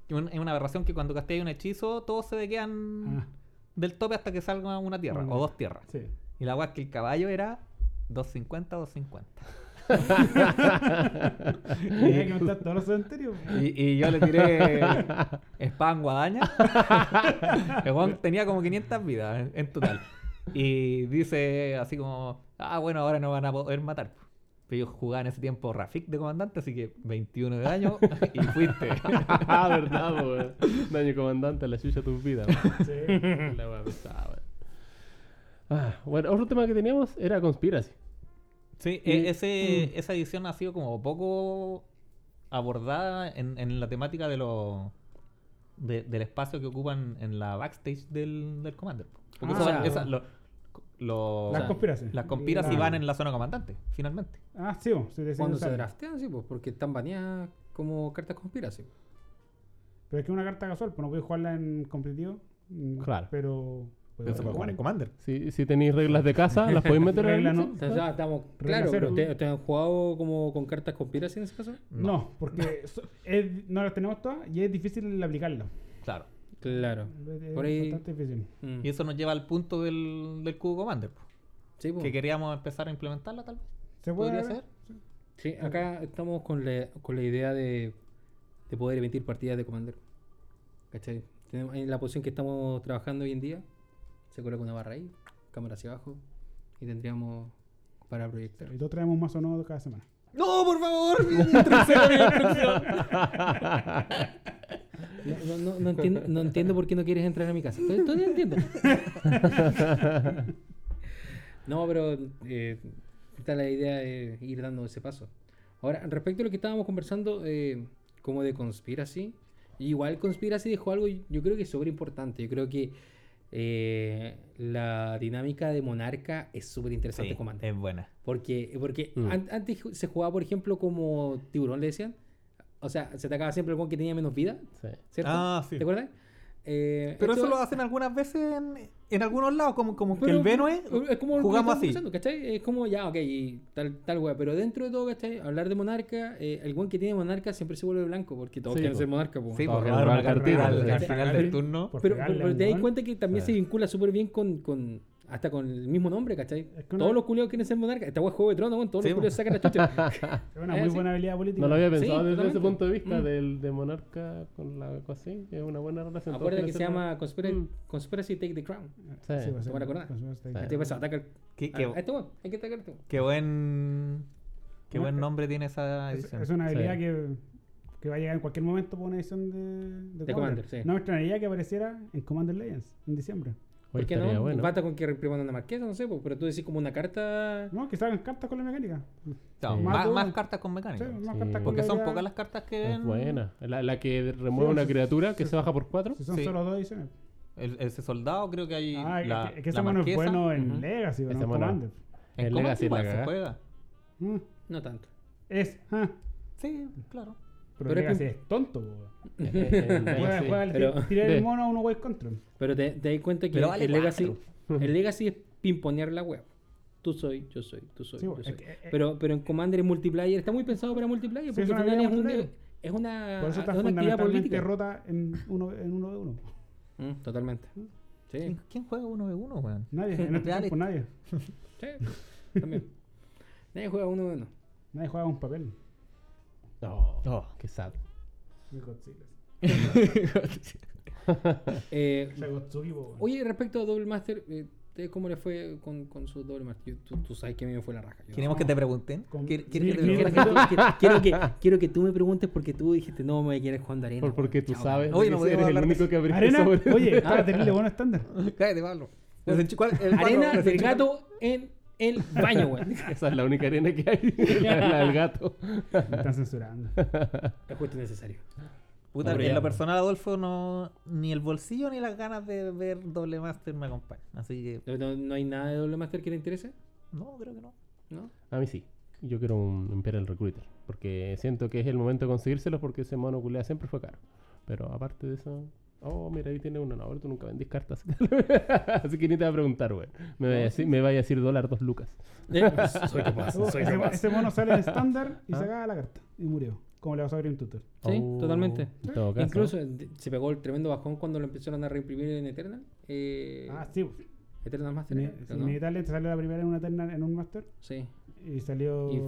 que un- Es una aberración que cuando casteas un hechizo, todos se quedan Ah, del tope hasta que salga una tierra o dos tierras. sí. Y la weá es que el caballo era 250 250. Tenía que montar todos los cementerios. Y, y yo le tiré spam guadaña. El weón tenía como 500 vidas en, en total. Y dice así como, ah, bueno, ahora no van a poder matar. Pero yo jugaba en ese tiempo Rafik de comandante, así que 21 de daño y fuiste. ah, verdad, weón. Daño comandante, la chucha tus vidas. Sí. La wea pesada, weón. Ah, bueno, otro tema que teníamos era Conspiracy. Sí, e- ese, esa edición ha sido como poco abordada en, en la temática de los de- del espacio que ocupan en la backstage del, del Commander. Porque Ah, eso- claro. esa- lo- lo- Las o sea, conspiraciones. Las conspiraciones La- van en la zona comandante, finalmente. Ah, sí, vos, sí, Cuando se draftean, sí, pues, porque están baneadas como cartas conspiración. Pero es que es una carta casual, pues no puedes jugarla en competitivo. mm, Claro. Pero. Pero se puede jugar en Commander. Si, si tenéis reglas de casa, las podéis meter en no. Entonces, ya estamos claro, pero. ¿ustedes ustedes han jugado como con cartas conspiración en ese caso? No, porque so- es- no las tenemos todas y es difícil aplicarlas. Claro. Claro. Es Por ahí- bastante difícil. Mm. Y eso nos lleva al punto del, del cubo Commander. po, Sí, pues. Que queríamos empezar a implementarla tal vez. ¿Se puede ser? Sí, acá estamos con la, con la idea de, de poder emitir partidas de Commander. ¿Cachai? Tenemos, en la posición que estamos trabajando hoy en día, se coloca una barra ahí, cámara hacia abajo, y tendríamos para proyectar. Y todos traemos más o no cada semana. ¡No, por favor! mi instrucción, mi instrucción! No, no, no, no entiendo, no entiendo por qué no quieres entrar a mi casa. Todavía entiendo. no, pero eh, está la idea de ir dando ese paso. Ahora, respecto a lo que estábamos conversando, eh, como de Conspiracy, igual Conspiracy dejó algo, yo creo que es súper importante. Yo creo que eh, la dinámica de Monarca es súper interesante Sí, Commander. es buena. Porque, porque Mm. an- antes se jugaba, por ejemplo, como tiburón, le decían. O sea, se atacaba siempre el one que tenía menos vida, Sí. ¿cierto? Ah, sí. ¿Te acuerdas? Eh, Pero esto- eso lo hacen algunas veces en, en algunos lados, como, como que pero- el Venue es como jugamos así. ¿cachai? Es como ya, ok, y tal, tal wea. Pero dentro de todo, ¿cachai? Hablar de monarca, eh, el one que tiene monarca siempre se vuelve blanco porque todos Sí, quieren po. ser monarca, po. Sí, Todos por quieren robar robar una cartita cartita, al, final del turno. Pero, pero, a te das cuenta que también Sí. se vincula súper bien con, con hasta con el mismo nombre, ¿cachai? Es que una- Todos los culiados quieren ser monarca. Esta wea es juego de tronos, weón, todos Sí, los culiados sacan la chucha. Es una muy sí. buena habilidad política. No lo había Sí, pensado desde ese punto de vista Mm. del de monarca con la cosa así. Es una buena relación. Acuérdate que se llama Conspiracy, Mm. Conspiracy Take the Crown. Sí. va a ser- ¿Te van a acordar? pues, va a ser- Sí. Este pasa, ataca Qué, qué- este hay que atacar qué buen, qué buen nombre tiene esa Es, edición. es una Sí. habilidad que, que va a llegar en cualquier momento por una edición de, De Commander, sí. No me extrañaría que apareciera en Commander Legends en diciembre. ¿Por qué no? bueno. Basta con que repriman una marquesa, no sé, po, pero tú decís como una carta. No, que salgan cartas con la mecánica. No, Sí. más, cartas con mecánica. Sí, más Sí. cartas con Porque la son pocas las cartas que Es ven. buena. La, la que remueve Sí, una sí, criatura que sí, se baja por 4. Si son Sí. solo dos ediciones. El, ese soldado creo que hay. Ah, es la, que- es que ese mono es bueno en Ujú. Legacy, no Ese en mono- Legacy la se juega. Mm, No tanto. Es, ah, Sí, claro. Pero, Pero es Legacy que- es tonto. po. Eh, Juega, el Pero- tirar el mono a uno White Control. Pero te, te das cuenta que Pero vale el, Legacy, el Legacy es pimponear la web. Tú soy, yo soy, tú soy, Sí, yo es soy. que- eh, pero, pero en Commander en multiplayer está muy pensado para multiplayer Sí, porque es al una final es habilidad un, multiplayer. es una, Por eso está es una actividad fundamentalmente política. rota en uno, en uno de uno. Mm, totalmente. Sí, ¿Quién, quién juega uno de uno, weón? Nadie, en este Dale. tiempo nadie. sí, también. Nadie juega uno de uno. Nadie juega un papel. No, Oh. qué sad. Godzilla. Eh, oye, respecto a Double Master, eh, ¿ustedes ¿cómo le fue con, con su Double Master? Yo- tú, tú sabes que a mí me fue la raja. Yo- ¿Queremos que te pregunten? Con- ¿Quiere- sí, ¿Quieres que te Quiero pregunten? que, tú, que- quiero, que, quiero que tú me preguntes porque tú dijiste no me voy a querer jugando arena. Por- porque tú Chao, sabes Oye, que no eres el único que abriste Arena, sobre oye, está terrible bueno estándar. Cállate, Pablo. Desenchu- ¿cuál- el Arena del gato en el baño, güey. Esa es la única arena que hay, la, la del gato. Me están censurando. Es justo y necesario. Puta, Hombre, en ya. lo personal, Adolfo, no, ni el bolsillo ni las ganas de ver doble master me acompañan. Así que, ¿No, no- hay nada de Double Master que te interese? no, creo que no. ¿No? A mí sí. Yo quiero un Imperial Recruiter. Porque siento que es el momento de conseguírselos porque ese mono culea siempre fue caro. Pero aparte de eso. Oh, mira, ahí tiene uno. No, ahora tú nunca vendís cartas. Así que ni te voy a preguntar, güey. Me vaya a decir, me vaya a decir dólar dos lucas. Eh, soy capaz, soy ese, capaz. ese mono sale en estándar y Ah. se acaba la carta. Y murió. Como le pasó a Green Tutor. Sí, Oh, totalmente. en todo caso. Incluso eh, se pegó el tremendo bajón cuando lo empezaron a reimprimir en Eternal. Eh, Ah, sí. pues. Eternal Master. Era, sí, ¿no? Inevitablemente salió la primera en una terna en un master Sí. y salió. Y-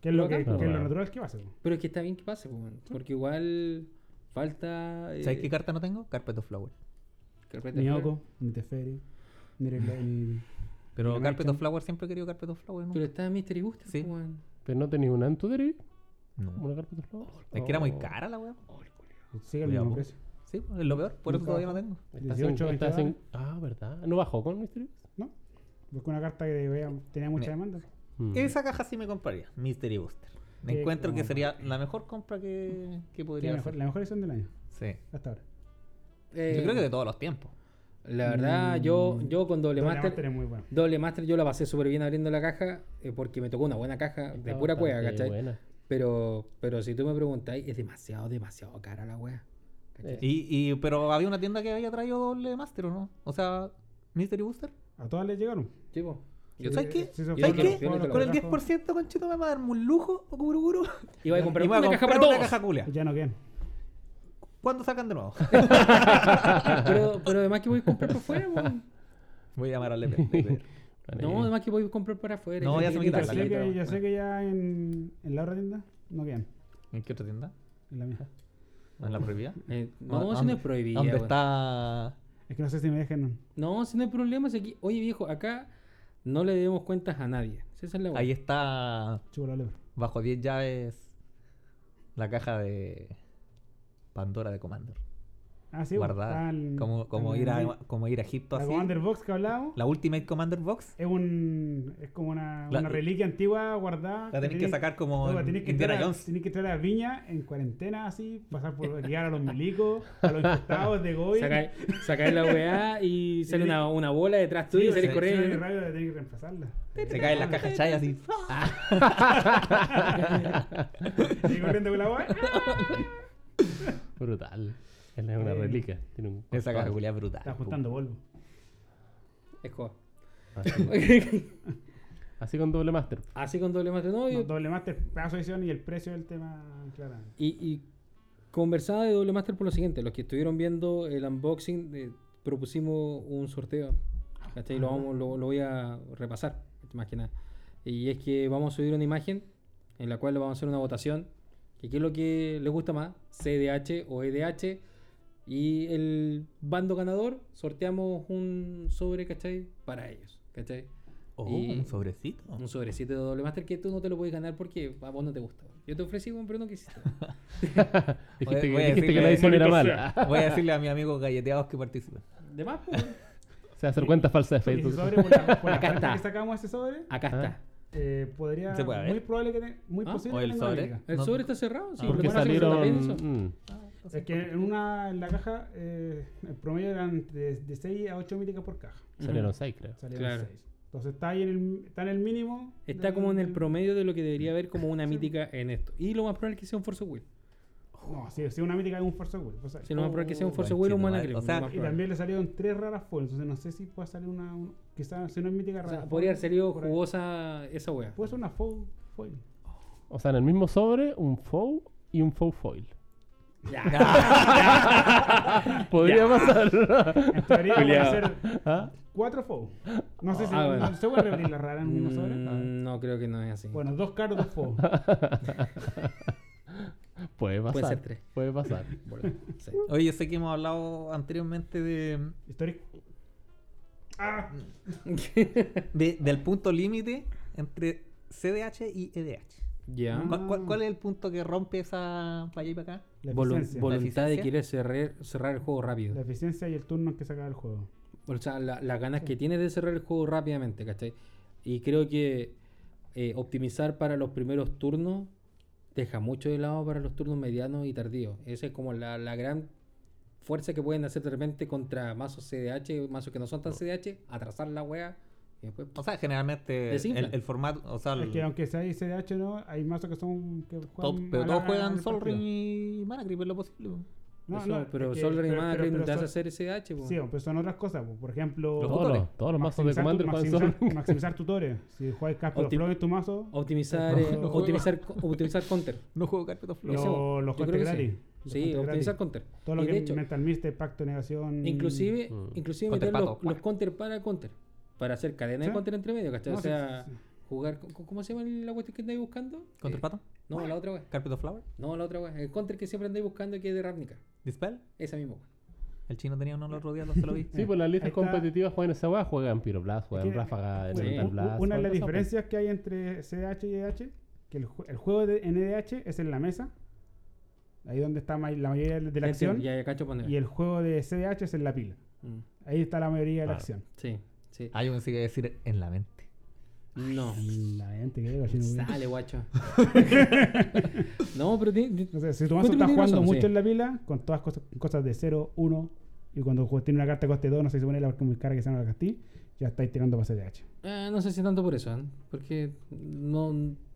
que es lo, que, que es lo natural que pasa. po. Pero es que está bien que pase, pues, porque igual falta. eh, ¿Sabes qué carta no tengo? Carpet of Flower. carpeta Ni de Oko, ni Teferi, ni, ni Pero Ni Carpet of Flower siempre he querido Carpet of Flower. ¿no? Pero está Mystery Booster, Sí. pues, weón. ¿Pero no tenéis una Antudery? No. ¿Una carpeta de flores? Es que era muy Oh. cara la weá. Sigue el Cuidado, mismo precio. Sí, es lo peor. Por eso todavía no tengo. Está 18, sin- está 20 sin- Ah, ¿verdad? ¿No bajó con Mystery? ¿No? Busqué una carta que tenía mucha Mira. demanda. Mm. Esa caja sí me compraría. Mystery Booster. Me encuentro que sería la mejor compra que, que podría la, mejor, hacer. la mejor edición del año, Sí. hasta ahora. Eh, Yo creo que de todos los tiempos. La verdad, yo, Mm, yo con Doble, Doble Master. es muy bueno. Doble Master yo la pasé súper bien abriendo la caja eh, porque me tocó una buena caja de pura cueva, ¿cachai? buena. Pero, pero si tú me preguntáis, es demasiado, demasiado cara la wea. ¿cachai? Eh, Y, y, pero había una tienda que había traído doble Master, ¿o no? O sea, Mystery Booster. A todas les llegaron. Sí, po. Yo ¿Sabes qué? sí, se ¿Sabes ¿Sabes que qué? Con el trajo. 10% conchito me va a darme un lujo o curuguru. iba a comprar Y voy a una caja para comprar todos. una caja culia. Ya no quedan. ¿Cuándo sacan de nuevo? pero, pero además que voy a comprar para afuera, weón. Voy a llamar al. Vale. No, además que voy a comprar para afuera. No, y ya se me quita la sé, que- yo sé que ya en, en la otra tienda no quedan. ¿En qué otra tienda? En la mía. ¿En la prohibida? Eh, ¿Dó- no, si no es prohibido. ¿Dónde está? Es que no sé si me dejan. No, si no hay problema. si aquí... Oye, viejo, acá no le debemos cuentas a nadie. Si Esa es la. Ahí está, bajo 10 llaves, la caja de Pandora de Commander. Ah, sí, guardada. está en- como, como, ir el- a, como ir a Egipto La así. Commander Box que hablábamos La Ultimate Commander Box. es un es como una, La- una reliquia antigua guardada. La tenés que sacar como Luego en tenés que Indiana a- Jones. tenés que entrar a Viña en cuarentena así, pasar por guiar a los milicos, a los infectados de Goy. Sacáis sacáis la weá y sale una, una bola detrás tuyo y salís sí, corriendo. sí, rápido tenés que reemplazarla. Se cae en la caja chaya así. Y corriendo con la bola. Brutal. Es una Eh, reliquia. Tiene un Esa culia brutal. Está juntando polvo. Es joda. Así, así con doble master. Así con doble master. No, yo- No, doble master, pedazo de edición y el precio del tema, claro. y, y conversaba de doble master por lo siguiente. Los que estuvieron viendo el unboxing, eh, propusimos un sorteo. ¿cachai? Lo, vamos, lo, lo voy a repasar, más que nada. Y es que vamos a subir una imagen en la cual vamos a hacer una votación. Que qué es lo que les gusta más, CDH o EDH. Y el bando ganador sorteamos un sobre, ¿cachai? Para ellos, ¿cachai? Oh, Y- un sobrecito. Un sobrecito de doble master que tú no te lo puedes ganar porque a vos no te gusta. Yo te ofrecí, weón, pero no quisiste. dijiste que, voy a dijiste que decirle- la edición era mala. Voy a decirle a mis amigos galleteados que participen. De más, pues. Se va a hacer cuenta falsa de Facebook. sobre, por la, por la Acá está. que sacamos ese sobre, Acá Ah. está. eh, podría. ¿Se puede ver? Muy probable que. te- Muy ¿Ah? posible ¿O que el sobre? El No- sobre está cerrado, sí. Porque lo que pasa es que salieron. Es que en una, en la caja, eh, el promedio eran de, de 6 a 8 míticas por caja. salieron 6, creo. Salieron Claro. 6. Entonces está ahí en el, está en el mínimo. Está como en el promedio de lo que debería haber como una mítica en esto. Y lo más probable es que sea un Force Will. No, si, si una mítica es un Force Will. pues, Si lo más probable es que sea un Oh, Force Will o un. Mana Cream, O sea, Y también le salieron tres raras foils. Entonces no sé si puede salir una. un- quizás si no es mítica O rara. sea, foil, podría haber salido jugosa esa wea. Puede ser una foil. foil. O sea, en el mismo sobre, un foul y un faux foil. Podría pasar. En teoría ser ¿Ah? cuatro faux. No sé si Ah, bueno. se puede repetir la rara en un mismo sobre. Mm, no creo que no es así. Bueno, dos caros, dos faux. Puede pasar. Puede ser tres. Puede pasar. Bueno, sí. Oye, yo sé que hemos hablado anteriormente de, Histórico. Ah, de- del punto límite entre CDH y EDH. ya. Ah. ¿Cuál, cuál- cuál es el punto que rompe esa para allá y para acá? La voluntad de querer cerrar, cerrar el juego rápido. La eficiencia y el turno que saca el juego. O sea, la- las ganas que tienes de cerrar el juego rápidamente, ¿cachai? Y creo que eh, optimizar para los primeros turnos deja mucho de lado para los turnos medianos y tardíos. Esa es como la, la gran fuerza que pueden hacer de repente contra mazos CDH, mazos que no son tan CDH, atrasar la wea después... O sea, generalmente el, el formato, o sea, Es el- que aunque sea ICDH, ¿no? Hay mazos que son. Que juegan pero a todos juegan Sol. Ring y Mana Creep en lo posible. No, eso, no, pero es que- Soldier y pero- Mana pero- Creep pero te hace hacer SDH, po. Sí, pero son otras cosas. po. Por ejemplo, Los Todos los, todos los mazos de maximizar Commander tu- maximizar, Sol. maximizar tutores. Si juegas Carpet Flow en tu mazo, Optimizar, No eh, juego. optimizar, optimizar counter. No juego Carpet of Flow. Los que gratis. sí. optimizar counter. Todo lo y que de hecho, Mental Mist, Pacto, Negación. inclusive, Mm. inclusive meter los counter para counter. Para hacer cadena ¿Sí? de counter entre medio, ¿cachai? No, o sea, sí, sí. jugar. ¿Cómo se llama la cuestión que andáis buscando? ¿Contra Eh, Pato? No, la otra wea. ¿Carpet of Flower? No, la otra wea. El counter que siempre andáis buscando que es de Ravnica. ¿Dispel? Esa misma wea. El chino tenía uno el otro día, no se lo vi. Sí, pues las listas competitivas juegan esa weá, juegan Pyroblast, juegan Ráfaga, U- Blast. Una de las diferencias que hay entre CDH y EDH, que el, ju- el juego de NDH es en la mesa, ahí donde está la mayoría de la acción, y el juego de CDH es en la pila. Mm, Ahí está la mayoría de la acción. Sí, sí. Ah, yo pensé que decir en la mente. No. La que digo, chino, güey. Sale, guacho. no, pero tiene- O sea, si tu mazo está jugando razón, mucho sí. en la pila, con todas cosas, cosas de 0, 1, y cuando tiene una carta de coste 2, no sé si pone la muy cara que se llama la ya estáis tirando para CDH. eh, no sé si tanto por eso, ¿eh? Porque no,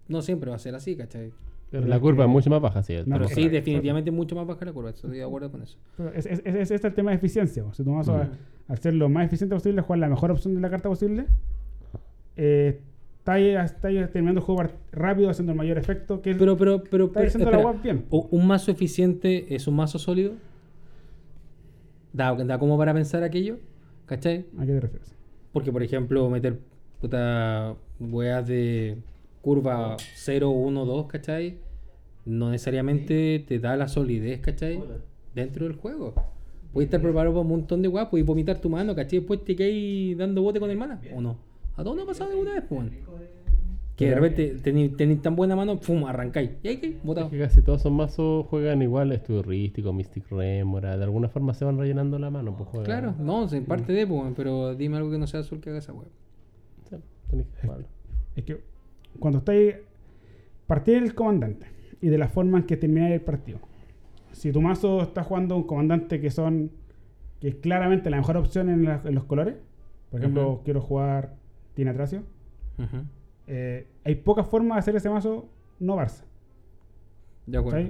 no siempre va a ser así, ¿cachai? Pero la curva es mucho más baja, sí. Pero sí, definitivamente es mucho más baja la curva. Estoy de acuerdo con eso. Es, es, es- ese es el tema de eficiencia. Si tu mazo, Ujú. al ser lo más eficiente posible, jugar la mejor opción de la carta posible, eh, estáis estáis terminando el juego rápido, haciendo el mayor efecto. Que Pero, pero, pero, pero, haciendo la espera, web bien. ¿u- ¿un mazo eficiente es un mazo sólido? ¿Da, da como para pensar aquello? ¿Cachai? ¿A qué te refieres? Porque, por ejemplo, meter puta weas de curva 0, 1, 2, ¿cachai? No necesariamente te da la solidez, ¿cachai? Dentro del juego. Puedes estar preparado para un montón de weas, puedes vomitar tu mano, ¿cachai? Después te caes dando bote con el mana, ¿o no? ¿A todos nos ha pasado alguna vez, pues? weón? Que de repente tenéis tenéis tan buena mano, ¡fum! arrancáis. Y ahí que, botado. Es que casi todos esos mazos juegan igual, Estudio Mystic Remora, de alguna forma se van rellenando la mano. Pues juegan. Claro, no, en parte de, pues, weón, pero dime algo que no sea azul que haga esa wea. Sí, tenés que jugarlo. Es que cuando estáis. Partí del comandante y de la forma en que termináis el partido. Si tu mazo está jugando un comandante que son. que es claramente la mejor opción en, la- en los colores. Por ejemplo, quiero jugar Tina Tracio. Ujú. eh, hay pocas formas de hacer ese mazo no Barça. De acuerdo.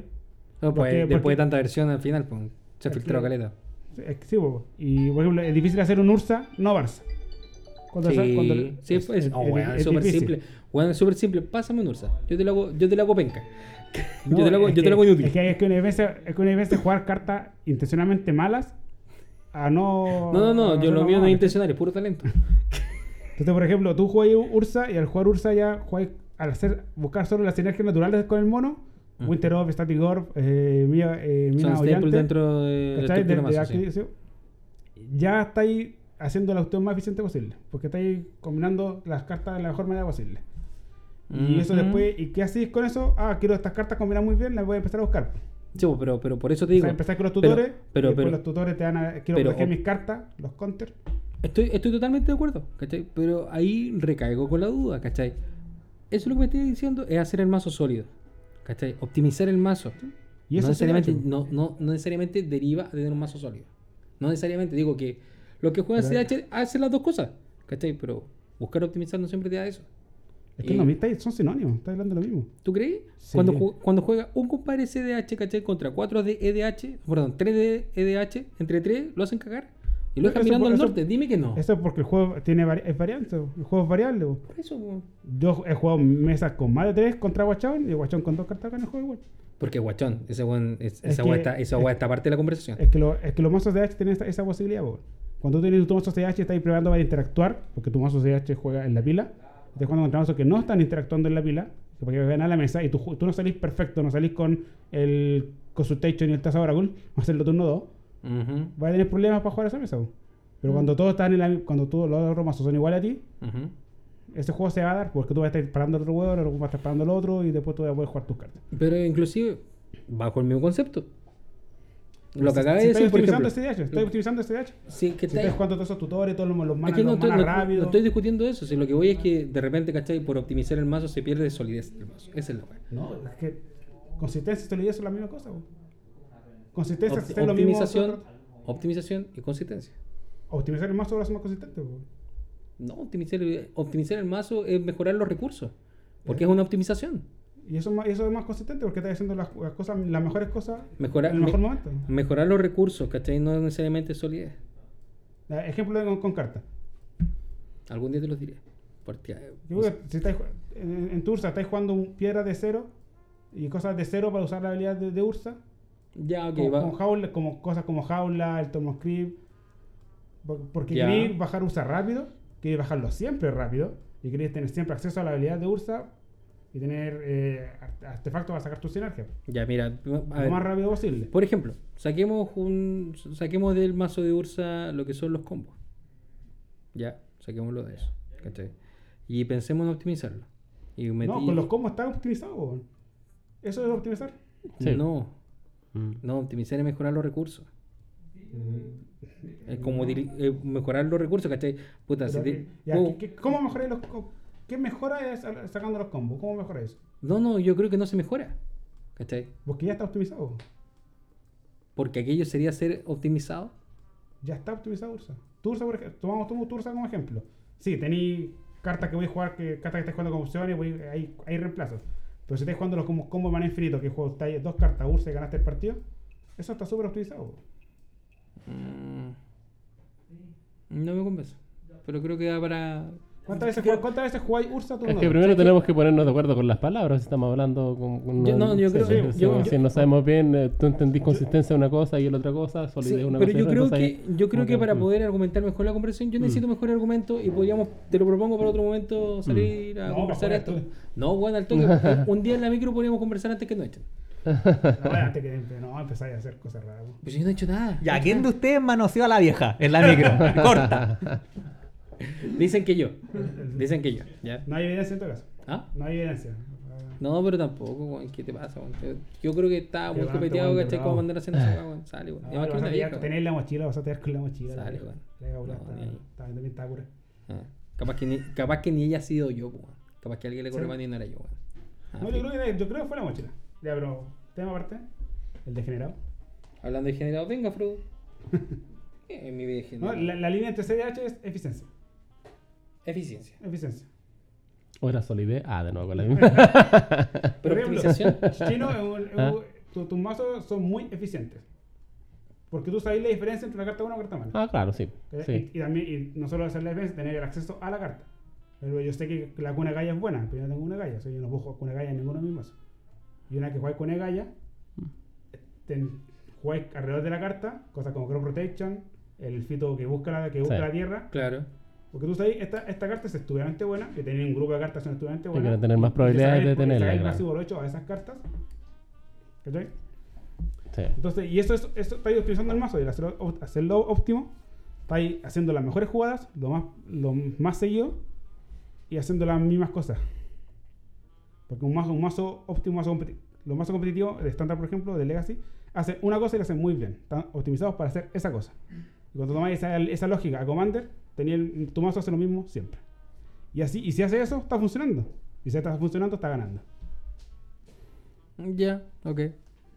No, pues, Porque- después porque- de tanta versión al final, pues, se filtró caleta. Sí, po. y por ejemplo, es difícil hacer un Ursa no Barça. Cuando Sí, cuando- sí, es- pues, es- no, es- súper simple. Weón, es súper simple. Pásame un Ursa. Yo te lo hago, yo te lo hago penca. No, yo te lo hago, yo te lo hago inútil. Es que, es que una vez es que una vez jugar cartas intencionalmente malas a no. no, no, no, yo lo mío no es intencional, es puro talento. Entonces, por ejemplo, tú juegas Ursa y al jugar Ursa ya juegas, al hacer, buscar solo las sinergias naturales con el mono, Ujú. Winter Orb, Static Orb, eh, Mina, eh. Ya estáis haciendo la opción más eficiente posible, porque estáis combinando las cartas de la mejor manera posible. Y eso Ujú. después, ¿y qué hacéis con eso? Ah, quiero estas cartas combinar muy bien, las voy a empezar a buscar. Sí, pero, pero por eso te O digo. sea, empezás con los pero- tutores, pero- y después pero- los tutores te dan a, quiero pero- proteger mis cartas, los counters. Estoy, estoy totalmente de acuerdo, ¿cachai? Pero ahí recaigo con la duda, ¿cachai? Eso es lo que me estoy diciendo, es hacer el mazo sólido, ¿cachai? Optimizar el mazo. Y no, eso necesariamente, CDH. no, no, no necesariamente deriva de tener un mazo sólido. No necesariamente, digo que lo que juega Pero- CH hace las dos cosas, ¿cachai? Pero buscar optimizar no siempre te da eso. Es que Y- no, son sinónimos, estás hablando de lo mismo. ¿Tú crees? Sí. Cuando, ju- cuando juega un compadre CDH, ¿cachai? Contra 4 de EDH, perdón, 3 de EDH, entre 3 lo hacen cagar. Y lo dejan mirando por- al eso- norte, dime que no. Eso es porque el juego tiene vari- es variante, el juego es variable. po. Por eso. Yo he jugado mesas con más de tres contra Guachón y Guachón con dos cartas acá en el juego igual. Porque guachón, ese weón, es- Es esa que- está, esa es- está parte de la conversación. Es que, lo- es que los mazos CH tienen esta- esa posibilidad, po. Cuando tú tienes tu mazo CH, estás preparando para interactuar, porque tu mazo CH juega en la pila. Estás jugando contra mazos que no están interactuando en la pila, que para que vean a la mesa, y tú, tú no salís perfecto, no salís con el Consultation y el Taza Oracle, vas a hacerlo turno 2, Ujú, vas a tener problemas para jugar esa mesa. Pero cuando todos están en la, cuando todos los otros mazos son iguales a ti, ujú. ese juego se va a dar porque tú vas a estar parando al otro huevo, el otro va a estar parando al otro y después tú vas a poder jugar tus cartas. Pero inclusive, bajo el mismo concepto. Lo que acaba de estoy decir, por optimizando. SDH, estoy optimizando SDH. Sí, que Si está estás jugando todos esos tutores, todos los, los Es que no los estoy, manas no- no rápidos. estoy discutiendo eso. Si lo que voy es que de repente, ¿cachai? Por optimizar el mazo se pierde solidez del mazo. Esa es la weá. No, es que consistencia y solidez son la misma cosa. Consistencia es lo mismo. optimización, optimización y consistencia. Optimizar el mazo es más consistente. No, optimizar, optimizar el mazo es mejorar los recursos. Porque es una optimización. Y eso, eso es más consistente porque estás haciendo las, las cosas, las mejores cosas en el mejor me- momento. mejorar los recursos, ¿cachai? No necesariamente solidez. Eh, Ejemplo con, con cartas. Algún día te los diré. Porque, Yo creo que si estáis, en, en tu Ursa estáis jugando un piedra de cero y cosas de cero para usar la habilidad de, de Ursa. ya, ok, como, va. como jaula- como cosas como jaula, el Tomos Creep. Por- Porque Ya. queréis bajar Ursa rápido, queréis bajarlo siempre rápido y queréis tener siempre acceso a la habilidad de Ursa y tener eh, arte- artefactos para sacar tu sinergia. Ya, mira. a Lo ver. más rápido posible. Por ejemplo, saquemos un saquemos del mazo de Ursa lo que son los combos. Ya, saquémoslo de eso. ¿cachai? Y pensemos en optimizarlo. Y No, con los combos está optimizado. weón. Eso es optimizar. Sí. No, Mm. no, optimizar es mejorar los recursos. Es como eh, mejorar los recursos, ¿cachai? Puta, si te- eh, ya, puedo- ¿qué- qué- ¿Cómo mejoráis los co- ¿Qué mejora es sacando los combos? ¿Cómo mejora eso? No, no, yo creo que no se mejora. ¿Cachai? Porque ya está optimizado. Porque aquello sería ser optimizado. Ya está optimizado Ursa. Tu Ursa, por ejemplo, tomamos tu, tu Ursa como ejemplo. Sí, tenéis cartas que voy a jugar, que, cartas que estáis jugando como opciones, voy- hay, hay reemplazos. Pero si estáis jugando los combos de mana infinito, que juego estáis dos cartas Ursa y ganaste el partido, eso está súper optimizado. Mm, No me convence. Pero creo que da para. ¿Cuántas veces, ¿cuántas veces jugáis Ursa tú Es que primero tenemos que ponernos de acuerdo con las palabras. si Estamos hablando con. con- Yo- no, yo sí, creo- sí, yo- si yo- no sabemos bien, eh, tú entendís consistencia de una cosa y el otra cosa, solidez Sí, de una pero cosa. y yo creo que ahí- yo creo como que para mm. poder argumentar mejor la conversación yo necesito mejor argumento y podríamos te lo propongo para otro momento salir a No, conversar esto. No, bueno, al toque. un, día en la micro podríamos conversar antes que no echen. No, antes que no, empezáis a hacer cosas raras. Pues yo no he hecho nada. Ya, ¿quién de ustedes manoseó a la vieja en la micro? Corta. Dicen que yo. Dicen que yo. ¿ya? No hay evidencia en todo caso. ¿Ah? No hay evidencia. No, pero tampoco, weón. ¿Qué te pasa, weón? Yo- creo que está muy copeteado, ¿cachai? Como mandar a hacer esa weón. Sale, weón. No, que tener la mochila, vas a tener con la mochila. Sale, weón. la gaula No, está- ni ahí. está- también está cura. Ah, Capaz que, ni, capaz que ni ella ha sido yo, weón. Capaz que alguien le corre más y no era yo, weón. Ah, No, yo creo, que, yo creo que fue la mochila. Ya, pero tema aparte. El degenerado. Hablando de generado, venga, Frodo. ¿Qué es mi vida No, generado? la, la línea entre CDH es eficiencia. Eficiencia. Eficiencia. O era solidez. Ah, de nuevo con la misma. Pero Por ejemplo, optimización. Chino, Ah. tu- tus mazos son muy eficientes. Porque tú sabes la diferencia entre una carta buena y una carta mala. ah, claro, sí. Sí. Y, y también, y no solo hacer la defensa, tener el acceso a la carta. Pero yo sé que la cuna gaya es buena, pero yo no tengo una gaya. O sea, yo no puedo jugar cuna gaya en ninguno de mis mazos. Y una que jugáis cuna gaya, ten- jugáis alrededor de la carta, cosas como Crop Protection, el fito que busca la, que busca Sí. la tierra. Claro. Porque tú sabes, esta, esta carta es estúpidamente buena, que tenía un grupo de cartas que son estúpidamente Hay buenas. que tener más y- y probabilidades de y tenerla, el claro. masivo hecho a esas cartas. ¿Cachai? Sí. Entonces, y eso, es, eso estáis optimizando el mazo y hacerlo, hacerlo óptimo, estáis haciendo las mejores jugadas, lo más, lo más seguido y haciendo las mismas cosas. Porque un mazo, un mazo óptimo, un mazo los mazos competitivos, el estándar, por ejemplo, de Legacy, hacen una cosa y la hacen muy bien. Están optimizados para hacer esa cosa. Y cuando tomáis esa, esa lógica a Commander, tenía el- tu mazo hace lo mismo siempre. Y así, y si hace eso, está funcionando. Y si está funcionando, está ganando. Ya, ok.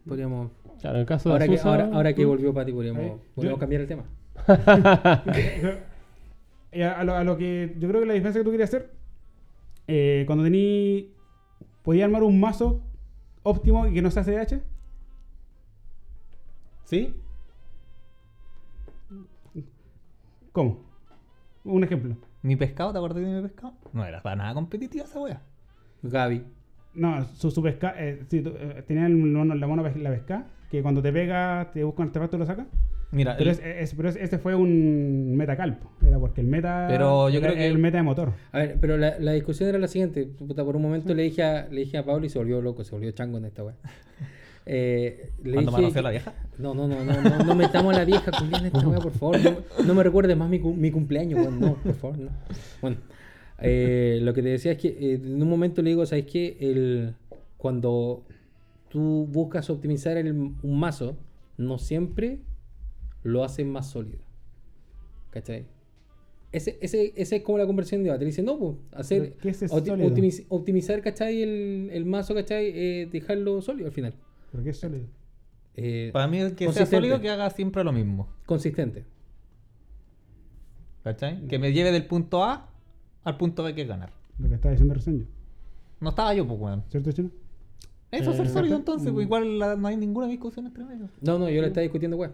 Podríamos. Claro, el caso de Ahora que, ahora, ahora que volvió Pati, podríamos, Ahí. podríamos Yo- cambiar el tema. Y a, a lo, a lo que yo creo que la diferencia que tú querías hacer, eh, cuando tení. Podía armar un mazo óptimo y que no sea CDH. ¿Sí? ¿Cómo? Un ejemplo. Mi pescado, ¿te acordás de mi pescado? No era para nada competitiva esa wea. Gaby. No, su, su pesca. Eh, sí, tú, eh, tenía el mono- la mono la pesca, que cuando te pega, te busca un artefacto y lo saca. Mira, Pero, el- es, es- pero es- ese fue un metacalpo. Era porque el meta. Pero yo era creo que- el meta de motor. A ver, pero la, la discusión era la siguiente. Puta, por un momento le dije a, le dije a Pablo y se volvió loco, se volvió chango en esta weá. Eh, le ¿Cuándo dije manoseó que- la vieja? No, no, no, no, no, no metamos a la vieja culiá en esta weá, por favor. No, no me recuerdes más mi, cu- mi cumpleaños, weón. No, por favor, no. Bueno, eh, lo que te decía es que eh, en un momento le digo, ¿sabes qué? El, cuando tú buscas optimizar el- un mazo, no siempre lo haces más sólido. ¿Cachai? Ese, ese, ese es como la conversión de debate. Le dice, no, pues, hacer, optimiz- optimizar, ¿cachai? El, el mazo, ¿cachai? Eh, dejarlo sólido al final. ¿Por qué es sólido? Eh, Para mí, el que sea sólido, que haga siempre lo mismo. Consistente. ¿Cachai? Que me lleve del punto A al punto B que es ganar. Lo que estaba diciendo recién yo. No estaba yo, pues, weón. ¿Cierto, Chino? Eso es ser Eh, sólido entonces, mm. pues igual la- no hay ninguna discusión entre medio. No, no, yo le estaba discutiendo, weón.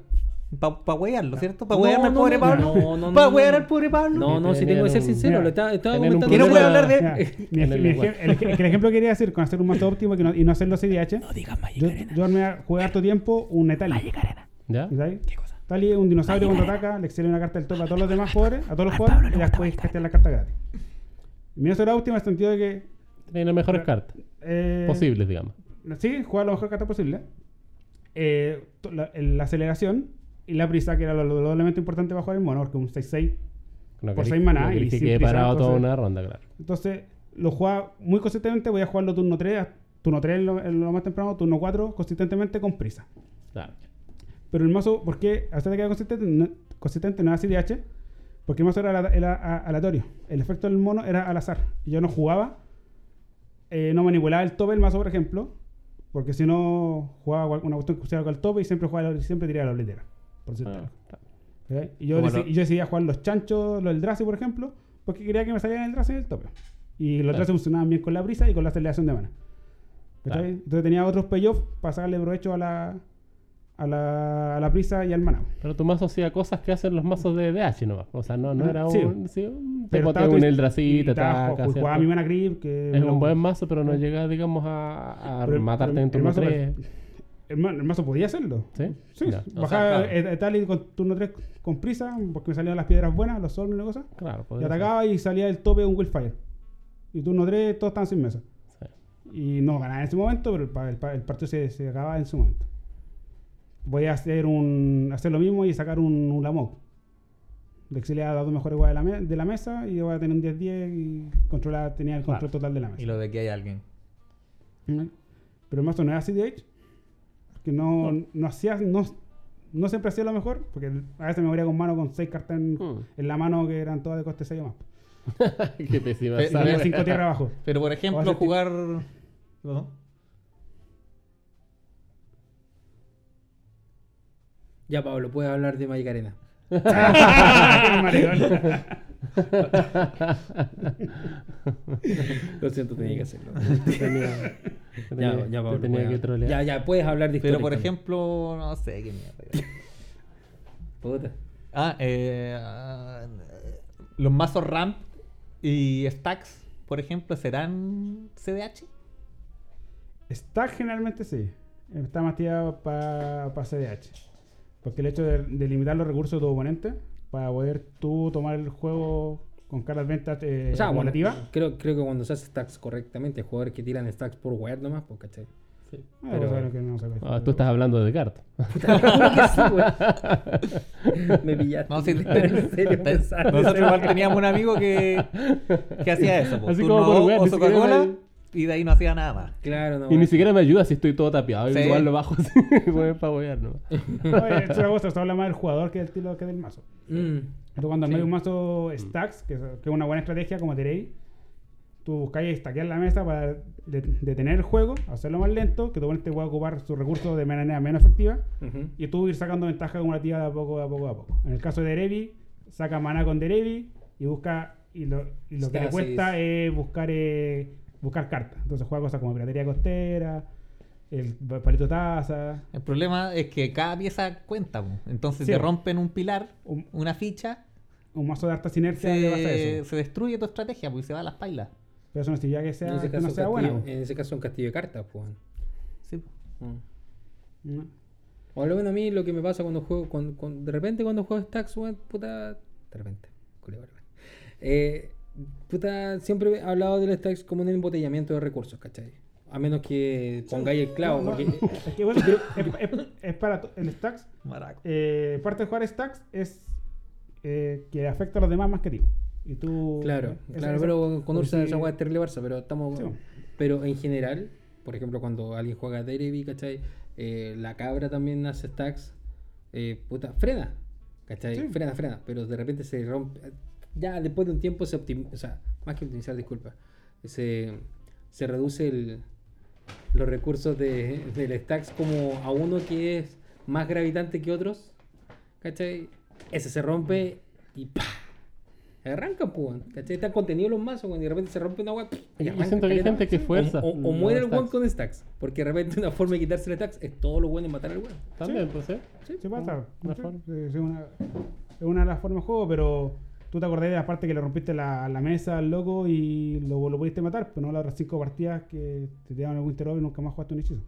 Para pa huearlo, ¿cierto? Para No, huearme al no, pobre no, Pablo. no, no, no, Para no, huear no. al pobre Pablo. No, no, si tengo que ser sincero, mira, le estaba, estaba comentando. No problema- hablar de- Mira, mi, el el, el- el ejemplo que quería decir con hacer un mazo óptimo que no- y no hacerlo CDH. No digas yo, yo me jugué harto tiempo un Netali. ¿Ya? ¿Sabes? ¿Qué cosa? Tali es un dinosaurio cuando ataca, le excede una carta del tope a todos los demás jugadores, a todos los jugadores, y las puedes castear la carta gratis. Mi eso era óptimo en el sentido de que. Tiene las mejores cartas eh, posibles, digamos. Sí, jugar la mejor carta posible. Eh, la aceleración y la prisa, que era lo, lo, lo elemento importante para jugar en mono, porque un 6-6. No por querés- seis maná no y que prisa, parado toda una ronda, claro. Entonces, lo jugaba muy consistentemente. Voy a jugarlo turno 3, turno 3 en lo, en lo más temprano, turno 4, consistentemente con prisa. Claro. Pero el mazo, ¿por qué? Hasta que queda consistente, no, consistente no era CDH, porque el mazo era, era aleatorio. El efecto del mono era al azar. Yo no jugaba, eh, no manipulaba el tope del mazo, por ejemplo, porque si no jugaba una cuestión que pusiera con el tope y siempre jugaba siempre tiraba la oblitera. Por decirte algo. ¿ok? Y yo, Como deci- lo- y yo decidía jugar los chanchos, los del Drazi, por ejemplo, porque quería que me salieran el Drazi y el tope. Y los. Drazi funcionaban bien con la brisa y con la aceleración de mana. Entonces tenía otros payoffs para sacarle provecho a la, a la, a la prisa y al mana. Pero tu mazo hacía cosas que hacen los mazos de DH nomás. O sea, no, no Ah, era sí. un. Sí, un te estaba un Eldracita, ju- jugaba mi mana creep, que Es un buen mazo, pero no llega, digamos, a, a Pero- matarte pero en el mazo- 3. El, ma- el mazo podía hacerlo. ¿Sí? Sí, Ya. O bajaba sea, claro. eh, tal y con turno 3 con prisa, porque me salían las piedras buenas, los sol y la cosa. Claro, Y ser. atacaba y salía el tope un Willfire. Y turno 3 todos estaban sin mesa. Sí. Y no ganaba en ese momento, pero el, pa- el pa- el partido se, se acababa en su momento. Voy a hacer un hacer lo mismo y sacar un, un Lamok. Le exiliaba a las dos mejores jugadas de la, me- de la mesa y yo voy a tener un 10-10 y controlar, tenía el control Claro. total de la mesa. Y lo de que hay alguien. Pero el mazo no era CDH, que no, no. hacía, no, no siempre hacía lo mejor, porque a veces me moría con mano con 6 cartas en, Hmm. en la mano que eran todas de coste 6 o más. Qué pésima. Pe- Y sabe. tenía 5 tierras abajo. Pero por ejemplo, jugar. ¿no? Ya, Pablo, puedes hablar de Magic Arena. Lo siento, tenía que hacerlo. Tenía, tenía- Ya, ya, te Pablo. tenía puedes- que trolear. Ya, ya, puedes hablar de Pero por ejemplo, no sé qué mierda. Puta. Ah, eh, ah, los mazos ramp y stacks, por ejemplo, serán CDH. Stack generalmente sí. Está más tirado para CDH. Porque el hecho de, de limitar los recursos de tu oponente para poder tú tomar el juego con cartas ventas eh, O sea, bueno, creo, creo que cuando se hace stacks correctamente, hay jugadores que tiran stacks por wear nomás, pues, ¿cachai? Sí. Ah, pero- vos sabés que no sabés. Ah, tú estás hablando de Descartes. Me pillaste. No, sí, Pero en serio, nosotros igual teníamos un amigo que, que hacía eso. po. Así Turno como por wear, Coca-Cola, y de ahí no hacía nada más. Claro, no. Y ni siquiera me ayuda si estoy todo tapiado. Sí. Igual lo bajo así, para boyar, ¿no? Oye, es una cosa, esto habla más del jugador que del estilo que del mazo. Mm. Tú cuando armáis Sí. un mazo stacks, que es, que es una buena estrategia como tenéis, tú buscáis stackear la mesa para de- detener el juego, hacerlo más lento, que tu oponente pueda ocupar sus recursos de manera menos efectiva, y tú ir sacando ventaja acumulativa de a poco, de a poco, de a poco. En el caso de Derevi, saca mana con Derevi y busca, y lo, y lo que le cuesta es buscar eh, buscar cartas. Entonces juega cosas como piratería costera, el palito taza, El problema es que cada pieza cuenta. po. Entonces Sí, te rompen un pilar, un, una ficha, un mazo de harta sinergia se, eso. se destruye tu estrategia pues, y se va a las pailas. Pero eso no significa que sea, en, ese que caso, no sea castillo, buena. en ese caso un castillo de cartas, pues. Sí. Mm. ¿no? O lo bueno a mí lo que me pasa cuando juego, cuando, cuando- de repente cuando juego stacks, puta, de repente, culeo, de repente. Eh, puta, siempre he hablado del stacks como un embotellamiento de recursos, ¿cachai? A menos que pongáis el clavo, No, no, porque... es que bueno, es, es- es para en stacks. Maraco. eh, parte de jugar stacks es eh, que afecta a los demás más que ti. Y tú. Claro, esa- claro, pero con Ursa esa weá es terrible Barça, pero estamos. Sí. Pero en general, por ejemplo, cuando alguien juega Derby, ¿cachai? Eh, la cabra también hace stacks. Eh, puta, frena, ¿cachai? Sí. Frena, frena, pero de repente se rompe. Ya después de un tiempo se optimiza, o sea, más que optimizar, disculpa, se, se reduce el, los recursos de, del stacks como a uno que es más gravitante que otros, ¿cachai? Ese se rompe y ¡pah! Arrancan, pues, ¿cachai? Están contenidos los mazos, y de repente se rompe una weá. y Yo arranca siento que hay gente que O- fuerza. O, o los muere el stacks. con stacks. Porque de repente una forma de quitarse el stacks es todo lo bueno en matar al weón. También, pues, ¿eh? Sí, pasa. Una Sí, forma. sí, es, una, es una de las formas de juego, pero tú te acordás de la parte que le rompiste la, la mesa al loco y lo, lo pudiste matar, pero no las otras cinco partidas que te tiraron el Winter Orb y nunca más jugaste un hechizo.